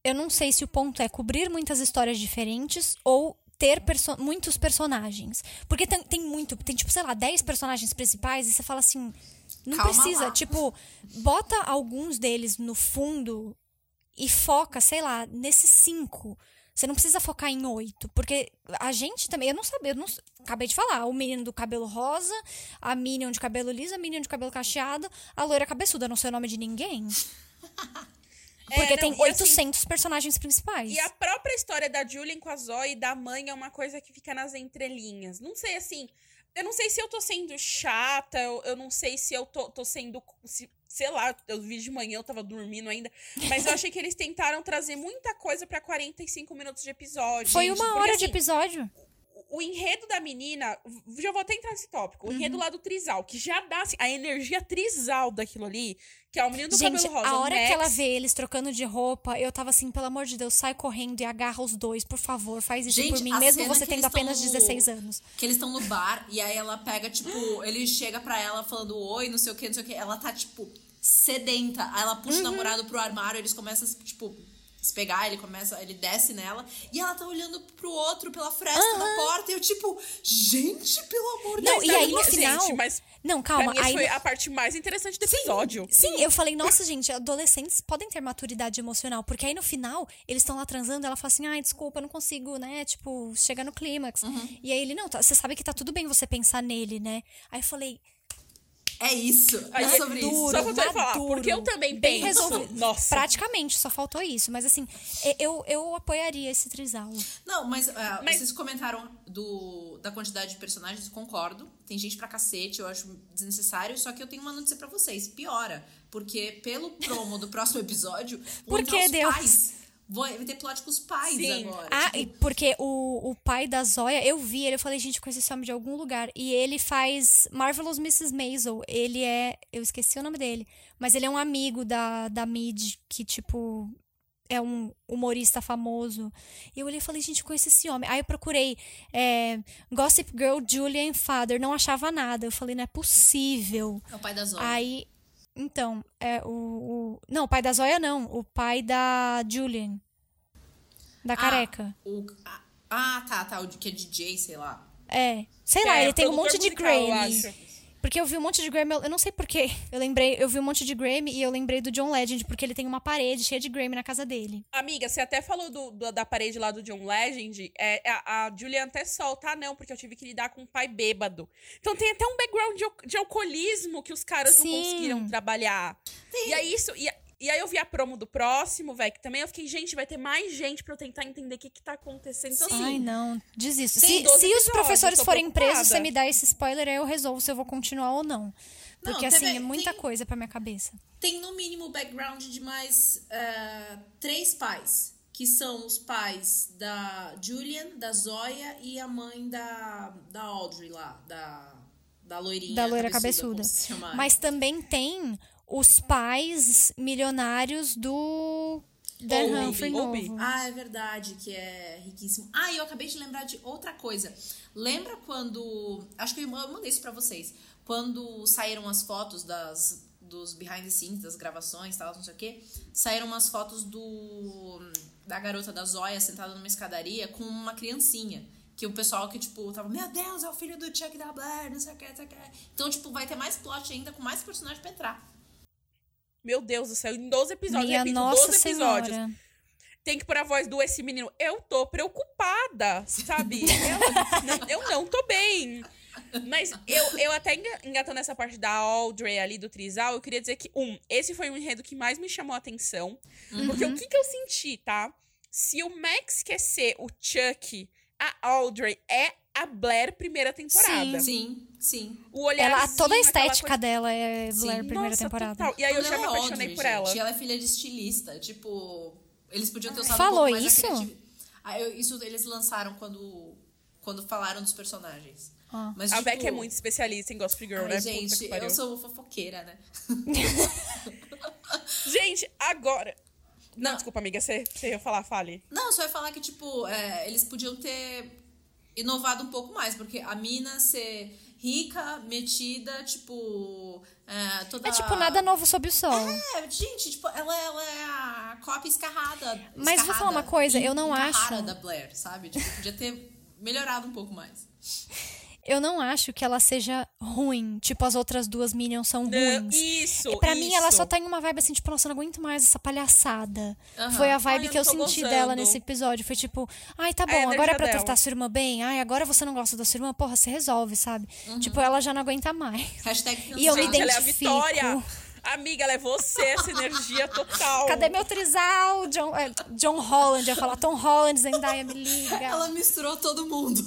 Eu não sei se o ponto é cobrir muitas histórias diferentes ou ter perso- muitos personagens. Porque tem, tem muito, tem tipo, sei lá, 10 personagens principais e você fala assim. Não Calma precisa. lá. Tipo, bota alguns deles no fundo e foca, sei lá, nesses cinco. Você não precisa focar em oito. Porque a gente também. Eu não sabia, eu não, acabei de falar. O menino do cabelo rosa, a Minion de cabelo liso, a Minion de cabelo cacheado, a loira cabeçuda. Não sei o nome de ninguém. Porque É, tem não, assim, 800 personagens principais. E a própria história da Julian com a Zoe e da mãe é uma coisa que fica nas entrelinhas. Não sei, assim. Eu não sei se eu tô sendo chata, eu, eu não sei se eu tô, tô sendo. se- sei lá, eu vi de manhã, eu tava dormindo ainda. Mas eu achei que eles tentaram trazer muita coisa pra 45 minutos de episódio. Foi gente, uma porque, hora de assim, episódio. O, enredo da menina, já vou até entrar nesse tópico, o Uhum. enredo lá do trisal, que já dá assim, a energia trisal daquilo ali, que é o menino do Gente, cabelo rosa, a hora Max, que ela vê eles trocando de roupa, eu tava assim, pelo amor de Deus, sai correndo e agarra os dois, por favor, faz isso Gente, por mim, mesmo você tendo apenas no- 16 anos. Que eles estão no bar e aí ela pega, tipo, ele chega pra ela falando oi, não sei o que, não sei o que. Ela tá, tipo, sedenta. Aí ela Uhum. puxa o namorado pro armário, eles começam, tipo, se pegar, ele começa, ele desce nela. E ela tá olhando pro outro pela fresta da porta. E eu, tipo, gente, pelo amor de Não, Deus. e sabe aí no final. gente, mas Não, pra calma. mim, essa aí foi a parte mais interessante do episódio. Sim, eu falei, nossa, gente, adolescentes podem ter maturidade emocional, porque aí no final, eles estão lá transando, ela fala assim, ai, desculpa, eu não consigo, né, tipo, chegar no clímax. Uhum. E aí ele, não, tá- você sabe que tá tudo bem você pensar nele, né? Aí eu falei, É isso. Aí é é sobre duro, isso. Só faltou ele falar, porque eu também bem penso. resolvido. Nossa. Praticamente, só faltou isso. Mas assim, eu, eu apoiaria esse trisal. Não, mas, ah, Mas- vocês comentaram do, da quantidade de personagens, concordo. Tem gente pra cacete, eu acho desnecessário. Só que eu tenho uma notícia pra vocês. Piora. Porque pelo promo do próximo episódio, vão Por entrar que, os Deus? pais. Vai ter plot com os pais Sim. agora. Ah, tipo, porque o, o pai da Zóia, eu vi ele, eu falei, gente, eu conheço esse homem de algum lugar. E ele faz Marvelous Mrs. Maisel. Ele é. Eu esqueci o nome dele. Mas ele é um amigo da, da Mid, que, tipo. É um humorista famoso. E eu olhei e falei, gente, eu conheço esse homem. Aí eu procurei é, Gossip Girl, Julian Father. Não achava nada. Eu falei, não é possível. é o pai da Zoe. Aí. Então, é o, o. Não, o pai da Zóia não. O pai da Julian. Da careca. O, ah, ah, tá, tá. O que é DJ, sei lá. É. Sei lá, É, ele tem um monte de musical, Grammy. Porque eu vi um monte de Grammy, eu não sei porquê. Eu lembrei, eu vi um monte de Grammy e eu lembrei do John Legend, porque ele tem uma parede cheia de Grammy na casa dele. Amiga, você até falou do, do- da parede lá do John Legend. É, a, a Julian até solta, ah, não, porque eu tive que lidar com um pai bêbado. Então tem até um background de, de alcoolismo que os caras Sim. não conseguiram trabalhar. E aí isso. E, e aí eu vi a promo do próximo, velho, que também eu fiquei, gente, vai ter mais gente pra eu tentar entender o que, que tá acontecendo. Então, assim, Ai, não, desisto. Tem Se, 12 se os professores forem presos, você me dá esse spoiler, aí eu resolvo se eu vou continuar ou não. Não, Porque, teve- assim, é muita tem- coisa pra minha cabeça. Tem no mínimo o background de mais eh, três pais. Que são os pais da Julian, da Zoya e a mãe da, da Audrey lá, da, da loirinha. da loira cabeçuda. cabeçuda. Mas também tem os pais milionários do Dan Obi, Humphrey Obi. novo. Ah, é verdade, que é riquíssimo. Ah, e eu acabei de lembrar de outra coisa. Lembra quando. Acho que eu mandei isso pra vocês. Quando saíram as fotos das, dos behind the scenes, das gravações e tal, não sei o quê. Saíram umas fotos do. Da garota da Zóia sentada numa escadaria com uma criancinha. Que o pessoal que, tipo, tava, meu Deus, é o filho do Chuck da Blair, não sei o que, não sei o que. Então, tipo, vai ter mais plot ainda, com mais personagens pra entrar. Meu Deus do céu, em 12 episódios, Minha repito, Nossa 12 episódios. Senhora. Tem que pôr a voz do esse menino. Eu tô preocupada, sabe? eu, não, eu não tô bem. Mas eu, eu até enga- engatando essa parte da Audrey ali do Trisal, eu queria dizer que, um, esse foi o enredo que mais me chamou a atenção. Porque o que, que eu senti, tá? Se o Max quer ser o Chuck, a Audrey é a Blair primeira temporada. Sim, sim. O olhar Ela, toda a estética dela é Blair Sim. primeira Nossa, temporada. total. E aí eu já me apaixonei Audrey, por gente. ela. E ela é filha de estilista. Tipo, eles podiam ter usado Falou um pouco mais isso? Ah, eu- isso eles lançaram quando, quando falaram dos personagens. Ah. Mas, A tipo, Beck é muito especialista em Gossip Girl, Ai, né? Puta gente, eu sou fofoqueira, né? Gente, agora. Não, Não. desculpa, amiga, você, você ia falar, fale. Não, só ia falar que, tipo, é, eles podiam ter inovado um pouco mais, porque a mina ser rica, metida, tipo. É, toda... É tipo nada novo sob o sol. É, gente, tipo, ela, ela é a cópia escarrada. Mas vou falar uma escarrada, coisa, eu não acho- da Blair, sabe? Tipo, podia ter melhorado um pouco mais. Eu não acho que ela seja ruim. Tipo, as outras duas Minions são Não, ruins. isso, Pra mim, ela só tá em uma vibe assim, tipo, nossa, eu não aguento mais essa palhaçada. Foi a Ai, vibe eu que eu senti gostando. dela nesse episódio. Foi tipo, ai, tá É bom, agora é pra dela. tratar sua irmã bem. Ai, agora você não gosta da sua irmã, porra, se resolve, sabe? Tipo, ela já não aguenta mais. Hashtag E eu me. Gente, ela é a identifico. Vitória. Amiga, ela é você, essa energia total. Cadê meu trisal? John, é, John Holland, ia falar Tom Holland, Zendaya, me liga. Ela misturou todo mundo.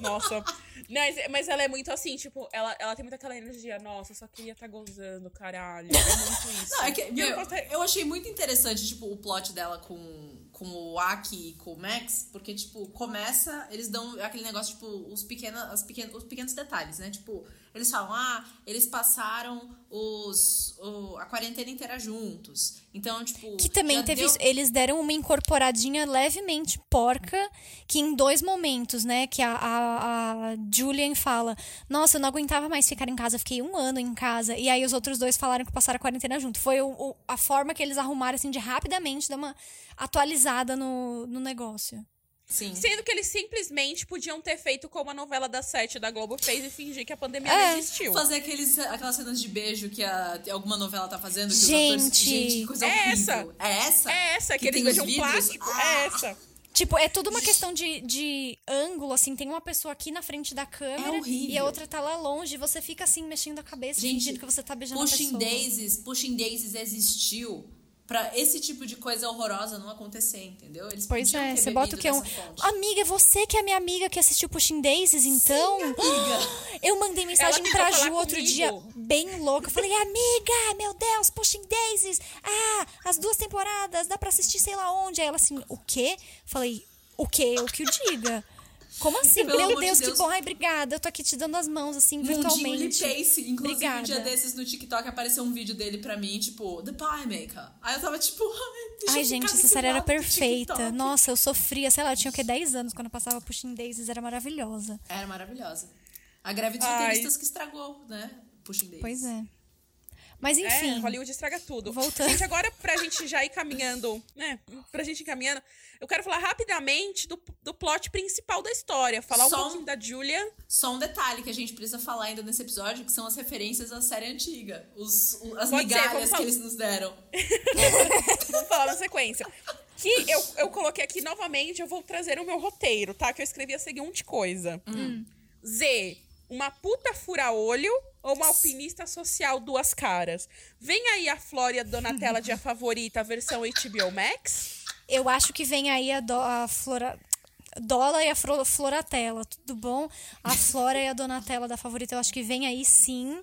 Nossa. Mas, mas ela é muito assim, tipo, ela, ela tem muita aquela energia, nossa, eu só queria estar tá gozando, caralho. É muito isso. Não, é que, meu, eu achei muito interessante, tipo, o plot dela com, com o Aki e com o Max, porque, tipo, começa, eles dão aquele negócio, tipo, os, pequena, as pequenos, os pequenos detalhes, né? Tipo, eles falam, ah, eles passaram os, o, a quarentena inteira juntos. Então, tipo. Que também teve. Deu... Eles deram uma incorporadinha levemente porca, que em dois momentos, né? Que a, a, a Julian fala: Nossa, eu não aguentava mais ficar em casa, fiquei um ano em casa. E aí os outros dois falaram que passaram a quarentena junto. Foi o, o, a forma que eles arrumaram, assim, de rapidamente dar uma atualizada no, no negócio. Sim. Sendo que eles simplesmente podiam ter feito como a novela da Sete da Globo fez e fingir que a pandemia é. não existiu. Fazer aqueles, aquelas cenas de beijo que a, alguma novela tá fazendo. Que gente, atores, gente, que coisa é horrível. essa. É essa? É essa, que, que eles beijam plástico. Ah. É essa. Tipo, é tudo uma questão de, de ângulo, assim. Tem uma pessoa aqui na frente da câmera é e a outra tá lá longe. Você fica assim, mexendo a cabeça, Gente, fingindo que você tá beijando Pushing a pessoa. Daisies, Pushing Daisies existiu para esse tipo de coisa horrorosa não acontecer, entendeu? Eles pois é, você bota o que é um. Amiga, você que é minha amiga que assistiu Pushing Daisies, então. Sim, amiga. Eu mandei mensagem pra Ju outro comigo. dia, bem louca. Falei, amiga, meu Deus, Pushing Daisies. Ah, as duas temporadas, dá pra assistir sei lá onde. Aí ela assim, o quê? Falei, o quê? O que o diga? Como assim? Pelo Meu Deus, Deus, que bom. Ai, obrigada. Eu tô aqui te dando as mãos, assim, virtualmente. Pace. Inclusive, obrigada. um dia desses no TikTok apareceu um vídeo dele pra mim, tipo, The Pie Maker. Aí eu tava tipo, ai, Ai gente, essa série era perfeita. Nossa, eu sofria, sei lá, eu tinha o quê? 10 anos quando eu passava Pushing Daisies, era maravilhosa. Era maravilhosa. A greve dos roteiristas que estragou, né? Pushing Daisies. Pois é. Mas é, enfim. É, Hollywood estraga tudo. Voltando. Gente, agora pra gente já ir caminhando, né? Pra gente ir caminhando, eu quero falar rapidamente do, do plot principal da história. Falar só um pouquinho da Julia. Só um detalhe que a gente precisa falar ainda nesse episódio, que são as referências à série antiga. Os, as Pode migalhas ser, que eles nos deram. vamos falar na sequência. Que eu, eu coloquei aqui novamente, eu vou trazer o meu roteiro, tá? Que eu escrevi a seguinte coisa. Hum. Z, uma puta fura-olho ou uma alpinista social duas caras? Vem aí a Flória Donatella de A Favorita, versão HBO Max? Eu acho que vem aí a, do, a Flora... Dola e a Floratella, tudo bom? A Flora e a Donatella da Favorita, eu acho que vem aí sim.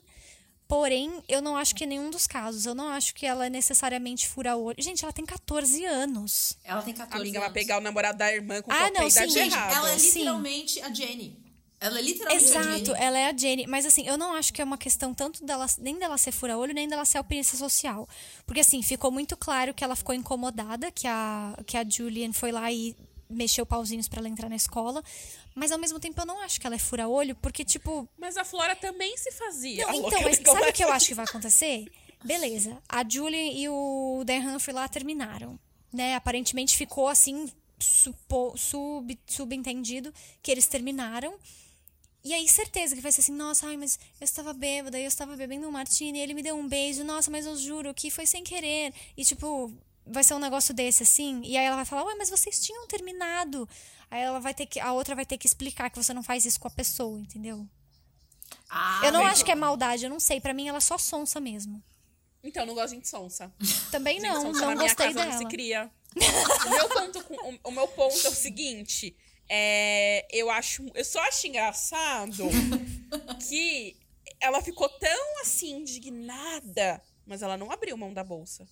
Porém, eu não acho que é nenhum dos casos. Eu não acho que ela é necessariamente fura olho. Gente, ela tem 14 anos. Ela tem 14 Amiga, anos. vai pegar o namorado da irmã com ah, não, sim, gente, Ela é literalmente sim. a Jenny. Ela é literalmente Exato, a Jenny. ela é a Jenny. Mas assim, eu não acho que é uma questão tanto dela, nem dela ser fura-olho, nem dela ser alpinista social. Porque assim, ficou muito claro que ela ficou incomodada, que a, que a Julian foi lá e mexeu pauzinhos para ela entrar na escola. Mas ao mesmo tempo eu não acho que ela é fura-olho, porque tipo. Mas a Flora também se fazia. Não, então, mas sabe o que eu acho que vai acontecer? Beleza, a Julian e o Dan Humphrey lá terminaram. Né? Aparentemente ficou assim, supo, sub, subentendido que eles terminaram. E aí, certeza que vai ser assim, nossa, ai, mas eu estava bêbada, eu estava bebendo um martini, e ele me deu um beijo, nossa, mas eu juro que foi sem querer. E, tipo, vai ser um negócio desse, assim. E aí ela vai falar, ué, mas vocês tinham terminado. Aí ela vai ter que. A outra vai ter que explicar que você não faz isso com a pessoa, entendeu? Ah, eu não acho que é maldade, eu não sei. para mim, ela é só sonsa mesmo. Então, não gosto de sonsa. Também não, sonsa não gostei dela. Não se cria. o, meu ponto, o, o meu ponto é o seguinte é, eu acho. Eu só acho engraçado que ela ficou tão assim, indignada, mas ela não abriu mão da bolsa.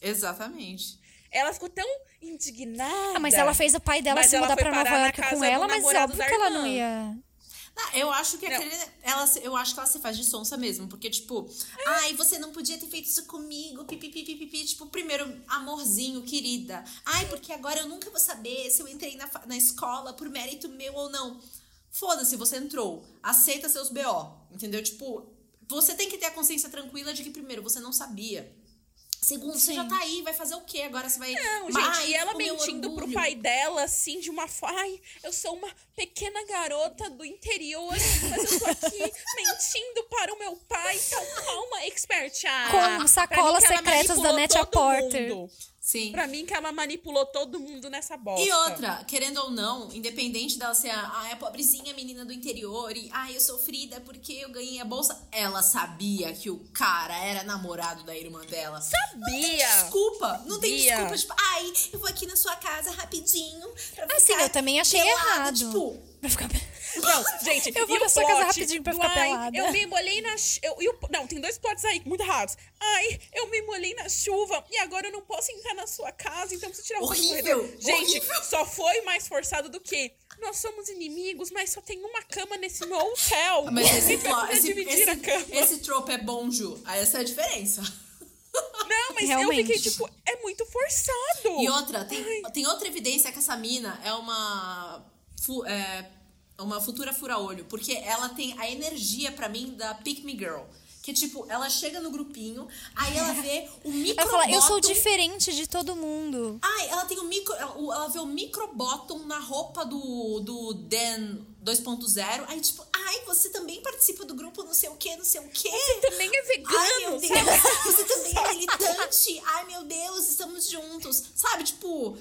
Exatamente. Ela ficou tão indignada. Ah, mas ela fez o pai dela se mudar pra Nova York com ela, mas óbvio que ela não ia. Não, eu acho que aquele, ela, eu acho que ela se faz de sonsa mesmo, porque tipo, é. ai, você não podia ter feito isso comigo, pipipi, pipipi, tipo, primeiro, amorzinho, querida. Ai, porque agora eu nunca vou saber se eu entrei na, na escola por mérito meu ou não. Foda-se, você entrou. Aceita seus BO, entendeu? Tipo, você tem que ter a consciência tranquila de que primeiro você não sabia. Segundo, Sim. você já tá aí, vai fazer o quê? Agora você vai. Não, gente, e ela mentindo pro pai dela, assim, de uma forma. Ai, eu sou uma pequena garota do interior, mas eu tô aqui mentindo para o meu pai. Então, calma, expert. Ah, Como sacolas secretas da Net Porter. Mundo. Sim. Pra mim, que ela manipulou todo mundo nessa bosta. E outra, querendo ou não, independente dela ser a, a pobrezinha menina do interior e, ai, ah, eu sofrida porque eu ganhei a bolsa, ela sabia que o cara era namorado da irmã dela. Sabia! Não tem desculpa. Não tem desculpa, tipo, ai, eu vou aqui na sua casa rapidinho. Pra assim, eu também achei errado. Tipo, pra ficar. Não, gente, Eu vou na o sua casa plot rapidinho pra do, ficar ai, pelada. Eu me molhei na. Eu, e o- não, tem dois plots aí muito raros. Ai, eu me molhei na chuva e agora eu não posso entrar na sua casa, então eu preciso tirar Horrível, corredor. Gente, horrível. só foi mais forçado do que. Nós somos inimigos, mas só tem uma cama nesse meu hotel. Mas esse, Quem vai plo- poder esse, dividir a esse, cama? esse trope é bom, Ju. Essa é a diferença. Não, mas eu Realmente. fiquei tipo, é muito forçado. E outra, tem, tem outra evidência que essa mina é uma. é, uma futura fura-olho. Porque ela tem a energia, pra mim, da Pick Me Girl. Que tipo, ela chega no grupinho, aí ela vê o micro. Ela fala, eu sou diferente de todo mundo. Ai, ela tem o micro. Ela, vê o bottom na roupa do, do Dan 2.0. Aí, tipo, ai, você também participa do grupo não sei o que, não sei o que. Também é vegano, Ai, meu Deus, você também é militante. Ai, meu Deus, estamos juntos. Sabe, tipo,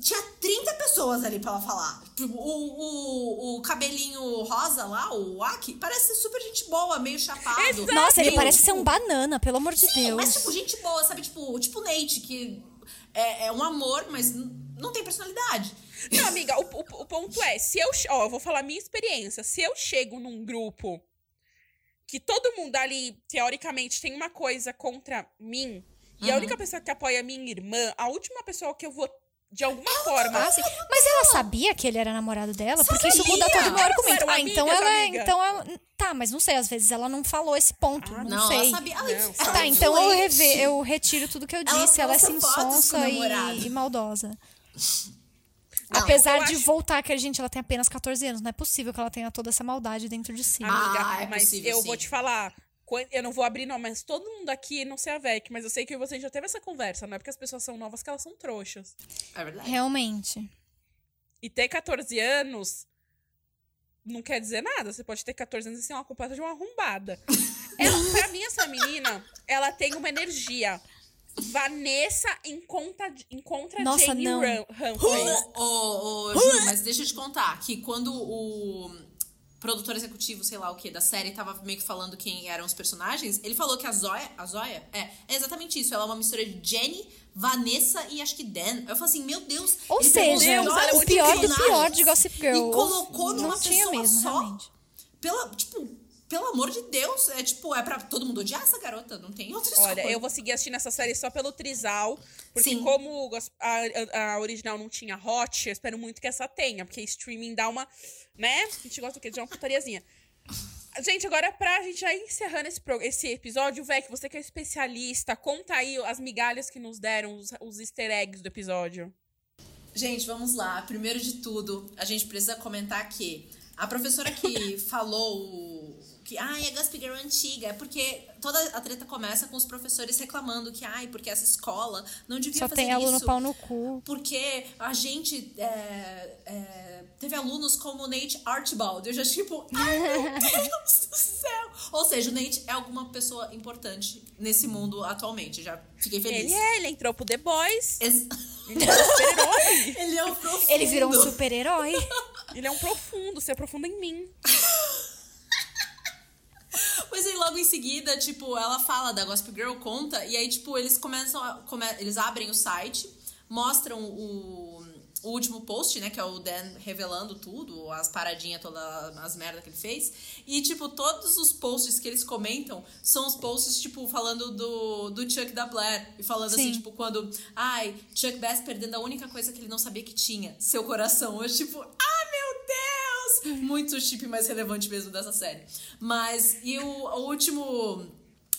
tinha 30 pessoas ali pra ela falar. Tipo, O, o, o cabelinho rosa lá, o Aki, parece ser super gente boa, meio chapado. Exato. Nossa, ele Meio, parece ser tipo, um banana, pelo amor de Sim, Deus. mas tipo, gente boa, sabe? Tipo, tipo o Nate, que é, é um amor, mas não tem personalidade. Não, amiga, o, o- o ponto é, se eu. Ó, eu vou falar a minha experiência. Se eu chego num grupo que todo mundo ali, teoricamente, tem uma coisa contra mim, e a única pessoa que apoia é minha irmã, a última pessoa que eu vou, de alguma forma. Ah, sim. Mas ela sabia que ele era namorado dela? Porque isso muda todo o meu argumento. Ah, então amigas, ela é. amiga. Então ela- Tá, mas não sei, às vezes ela não falou esse ponto. Ah, não, Não, sei. ela sabia. Ela, Não, ela Ah, tá, então eu, reve, eu retiro tudo que eu Ela disse. Ela é namorado. e, e maldosa. Não, Apesar de acho- voltar que a gente ela tem apenas 14 anos, não é possível que ela tenha toda essa maldade dentro de si. Amiga, Ah, é mas possível, eu sim. vou te falar. Eu não vou abrir, não, mas todo mundo aqui, não sei a VEC, mas eu sei que você já teve essa conversa. Não é porque as pessoas são novas que elas são trouxas. É verdade. Realmente. E ter 14 anos não quer dizer nada. Você pode ter 14 anos e ser uma completa de uma arrombada. Ela, pra mim, essa menina, ela tem uma energia. Vanessa encontra, encontra Nossa, Jane. Ram- Humphrey. Ô, ô, ô, Ju, mas deixa eu te contar que quando o produtor executivo, sei lá o que, da série tava meio que falando quem eram os personagens, ele falou que a Zoya, a Zoya, é, é exatamente isso. Ela é uma mistura de Jenny, Vanessa e acho que Dan. Eu falo assim, meu Deus. Ou seja, Deus, é o pior do pior de Gossip Girl. E colocou Não numa tinha pessoa mesmo, só. realmente. Pela, tipo, pelo amor de Deus, é tipo, é pra todo mundo odiar essa garota, não tem outra Olha, eu vou seguir assistindo essa série só pelo Trisal. Porque Sim. como a, a- original não tinha hot, eu espero muito que essa tenha. Porque streaming dá uma, né? A gente gosta do quê? De uma putariazinha. Gente, agora pra gente já ir encerrando esse, esse episódio, Vec, você que é especialista, conta aí as migalhas que nos deram, os, os easter eggs do episódio. Gente, vamos lá. Primeiro de tudo, a gente precisa comentar que a professora que falou que ai, a Girl é antiga, é porque toda a treta começa com os professores reclamando que ai, porque essa escola não devia Só fazer tem aluno isso. pau no cu. Porque a gente é, é, teve alunos como o Nate Archibald. Eu já, tipo, ai meu Deus do céu. Ou seja, o Nate é alguma pessoa importante nesse mundo atualmente. Já fiquei feliz. Ele é, ele entrou pro The Boys. Ex- Ele é um super-herói. Ele é um profundo. Ele virou um super-herói. ele é um profundo, se aprofunda em mim. Em seguida, tipo, ela fala da Gossip Girl, conta, e aí, tipo, eles começam a, come- eles abrem o site, mostram o, o último post, né, que é o Dan revelando tudo, as paradinhas, todas as merdas que ele fez, e, tipo, todos os posts que eles comentam são os posts, tipo, falando do, do Chuck da Blair, e falando assim, Sim. tipo, quando, ai, Chuck Bass perdendo a única coisa que ele não sabia que tinha, seu coração, eu, tipo, ah! Muito chip mais relevante mesmo dessa série. Mas, e o, o último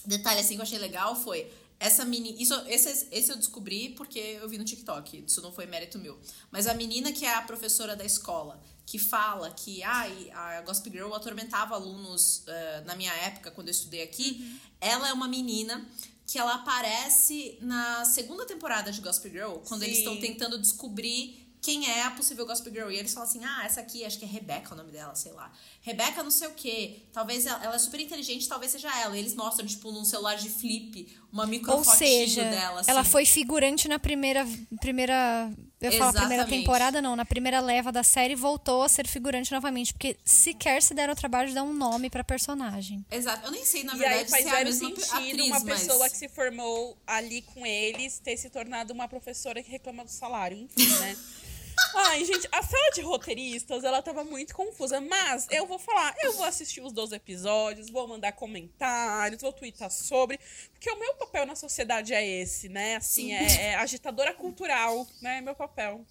detalhe, assim, que eu achei legal foi essa mini. Isso, esse, esse eu descobri porque eu vi no TikTok. Isso não foi mérito meu. Mas a menina que é a professora da escola, que fala que ai, a Gossip Girl atormentava alunos eh, na minha época, quando eu estudei aqui, ela é uma menina que ela aparece na segunda temporada de Gossip Girl, quando eles Sim. estão tentando descobrir quem é a possível Gossip Girl. E eles falam assim: ah, essa aqui, acho que é Rebecca o nome dela, sei lá. Rebecca não sei o quê. Talvez ela, ela é super inteligente, talvez seja ela. E eles mostram, tipo, num celular de flip, uma Ou microfotinho seja, dela. Assim. ela foi figurante na primeira. primeira eu ia falar primeira temporada, não. Na primeira leva da série voltou a ser figurante novamente. Porque sequer se deram o trabalho de dar um nome pra personagem. Exato. Eu nem sei, na e verdade, aí faz se é a mesma sentido atriz, uma mas... pessoa que se formou ali com eles ter se tornado uma professora que reclama do salário. Enfim, né? Ai, gente, a sala de roteiristas, ela tava muito confusa, mas eu vou falar, eu vou assistir os 12 episódios, vou mandar comentários, vou twittar sobre, porque o meu papel na sociedade é esse, né? Assim, é, é agitadora cultural, né? Meu papel.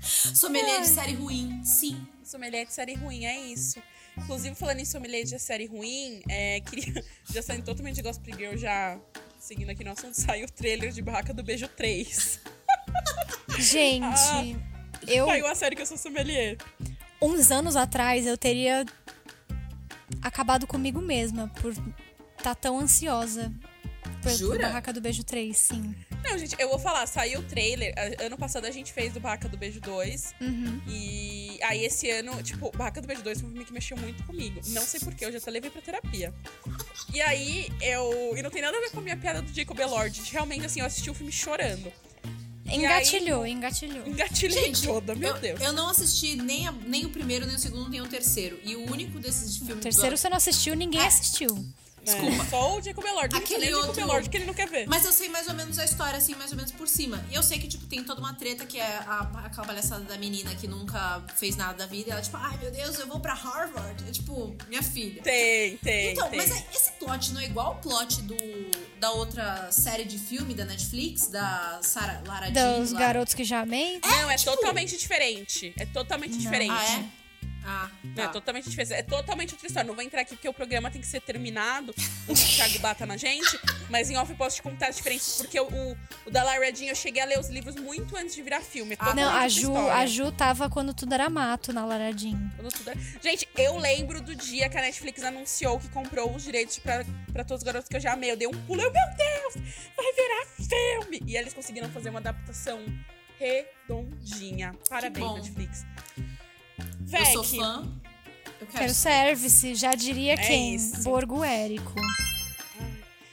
Sommelier de série ruim, sim. Sommelier de série ruim, é isso. Inclusive, falando em sommelier de série ruim, é, queria. Já saindo totalmente de Gospel Girl, já seguindo aqui no assunto, saiu o trailer de Barraca do Beijo 3. Gente, Ah. eu Saiu a série que eu sou sommelier. uns anos atrás eu teria acabado comigo mesma por estar tão ansiosa por, por Jura? Barraca do Beijo 3, sim. Não, gente, eu vou falar, saiu o trailer. Ano passado a gente fez do Barraca do Beijo 2. Uhum. E aí esse ano, tipo, Barraca do Beijo 2 foi um filme que mexeu muito comigo. Não sei porquê, eu já até levei pra terapia. E aí eu. E não tem nada a ver com a minha piada do Jacob Elord. Realmente, assim, eu assisti o filme chorando. Engatilhou, engatilhou. Engatilhei Gente, toda, meu eu, Deus. eu não assisti nem, a- nem o primeiro, nem o segundo, nem o terceiro. E o único desses filmes. O terceiro você não assistiu, ninguém É. assistiu. Desculpa. Só o Jacob Elord. Não Aquele falei o Jacob outro- Elord que ele não quer ver. Mas eu sei mais ou menos a história, assim, mais ou menos por cima. E eu sei que, tipo, tem toda uma treta que é a, aquela palhaçada da menina que nunca fez nada da vida. E ela, tipo, ai meu Deus, eu vou pra Harvard. É tipo, minha filha. Tem, tem. Então, tem. mas é- esse plot não é igual o plot do, da outra série de filme da Netflix, da Sarah, Lara Jean? Dos lá? garotos que já amei. Não, é tipo- totalmente diferente. É totalmente diferente. Ah, é? Ah, Não, tá. é totalmente diferente. É totalmente outra história. Não vou entrar aqui porque o programa tem que ser terminado o Thiago bata na gente. Mas em off eu posso te contar as diferenças. Porque o, o, o da Lara Jean eu cheguei a ler os livros muito antes de virar filme. É Ah, Não, a Ju, história. a Ju tava quando tudo era mato na. Quando tudo era- Gente, eu lembro do dia que a Netflix anunciou que comprou os direitos pra, pra todos os garotos que eu já amei. Eu dei um pulo. Eu, meu Deus, vai virar filme! E eles conseguiram fazer uma adaptação redondinha. Parabéns, bom. Netflix. Eu sou Vec, fã. Eu quero, Quero service, já diria É quem? isso. Borgo Érico.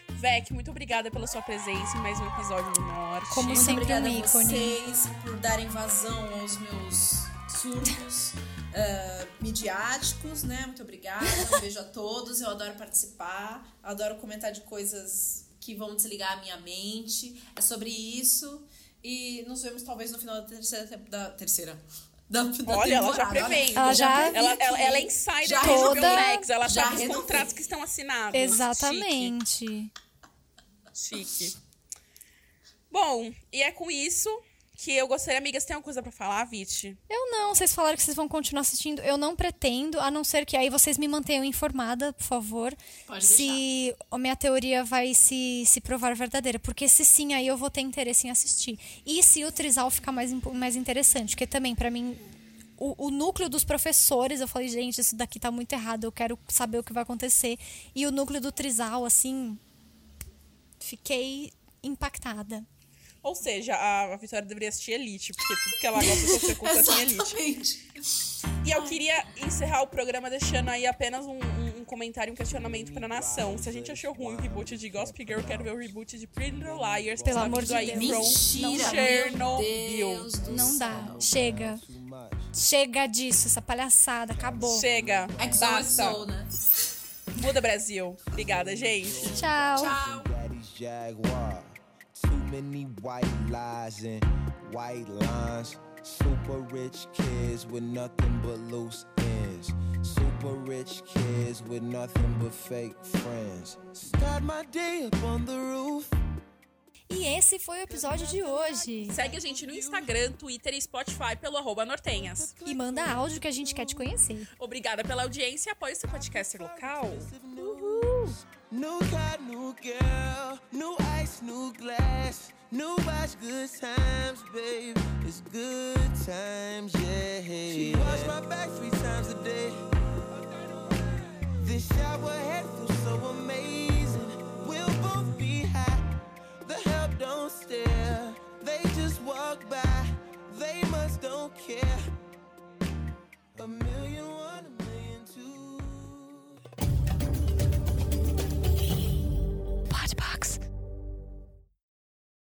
Vec, muito obrigada pela sua presença em mais um episódio do Norte. Como Muito sempre obrigada um a ícone. vocês por darem vazão aos meus surtos ah, midiáticos, né? Muito obrigada. Um beijo a todos. Eu adoro participar. Adoro comentar de coisas que vão desligar a minha mente. É sobre isso. E nos vemos talvez no final da terceira. Da terceira. Da, da Olha, ela já prevê. Ela já- Ela, ela, ela é insider Já da HBO toda- Max. Ela já sabe os contratos que estão assinados. Exatamente. Chique. Chique. Bom, e é com isso que eu gostaria, amigas, tem alguma coisa pra falar, Viti? Eu não, vocês falaram que vocês vão continuar assistindo. Eu não pretendo, a não ser que aí vocês me mantenham informada, por favor. Pode se a minha teoria vai se, se provar verdadeira. Porque se sim, aí eu vou ter interesse em assistir. E se o Trisal ficar mais, mais interessante. Porque também, pra mim, o, o núcleo dos professores, eu falei, gente, isso daqui tá muito errado, eu quero saber o que vai acontecer. E o núcleo do Trisal, assim, fiquei impactada. Ou seja, a, a Vitória deveria assistir Elite, porque tudo que ela gosta de sofrer com assim Elite. Exatamente. E eu queria encerrar o programa deixando aí apenas um, um- um comentário, um questionamento pra nação. Se a gente achou ruim o reboot de Gossip Girl, eu quero ver o reboot de Pretty Little Liars. Pelo está amor de aí Deus. from Mentira, Chernobyl. meu Deus do Não dá. céu. Chega. Chega disso, essa palhaçada. Acabou. Chega, basta. XOXO, né? Muda Brasil. Obrigada, gente. Tchau. Tchau. Many white lies and white lines. Super rich kids with nothing but loose ends. Super rich kids with nothing but fake friends. Start my day up on the roof. E esse foi o episódio de hoje. Segue a gente no Instagram, Twitter e Spotify pelo arroba Nortenhas. E manda áudio que a gente quer te conhecer. Obrigada pela audiência e apoie seu podcaster local. New car, new girl, new ice, new glass, new watch, good times, babe. It's good times, yeah. She wash my back three times a day. This shower head feels so amazing. We'll both be high. The help don't stare. They just walk by. They must don't care. A million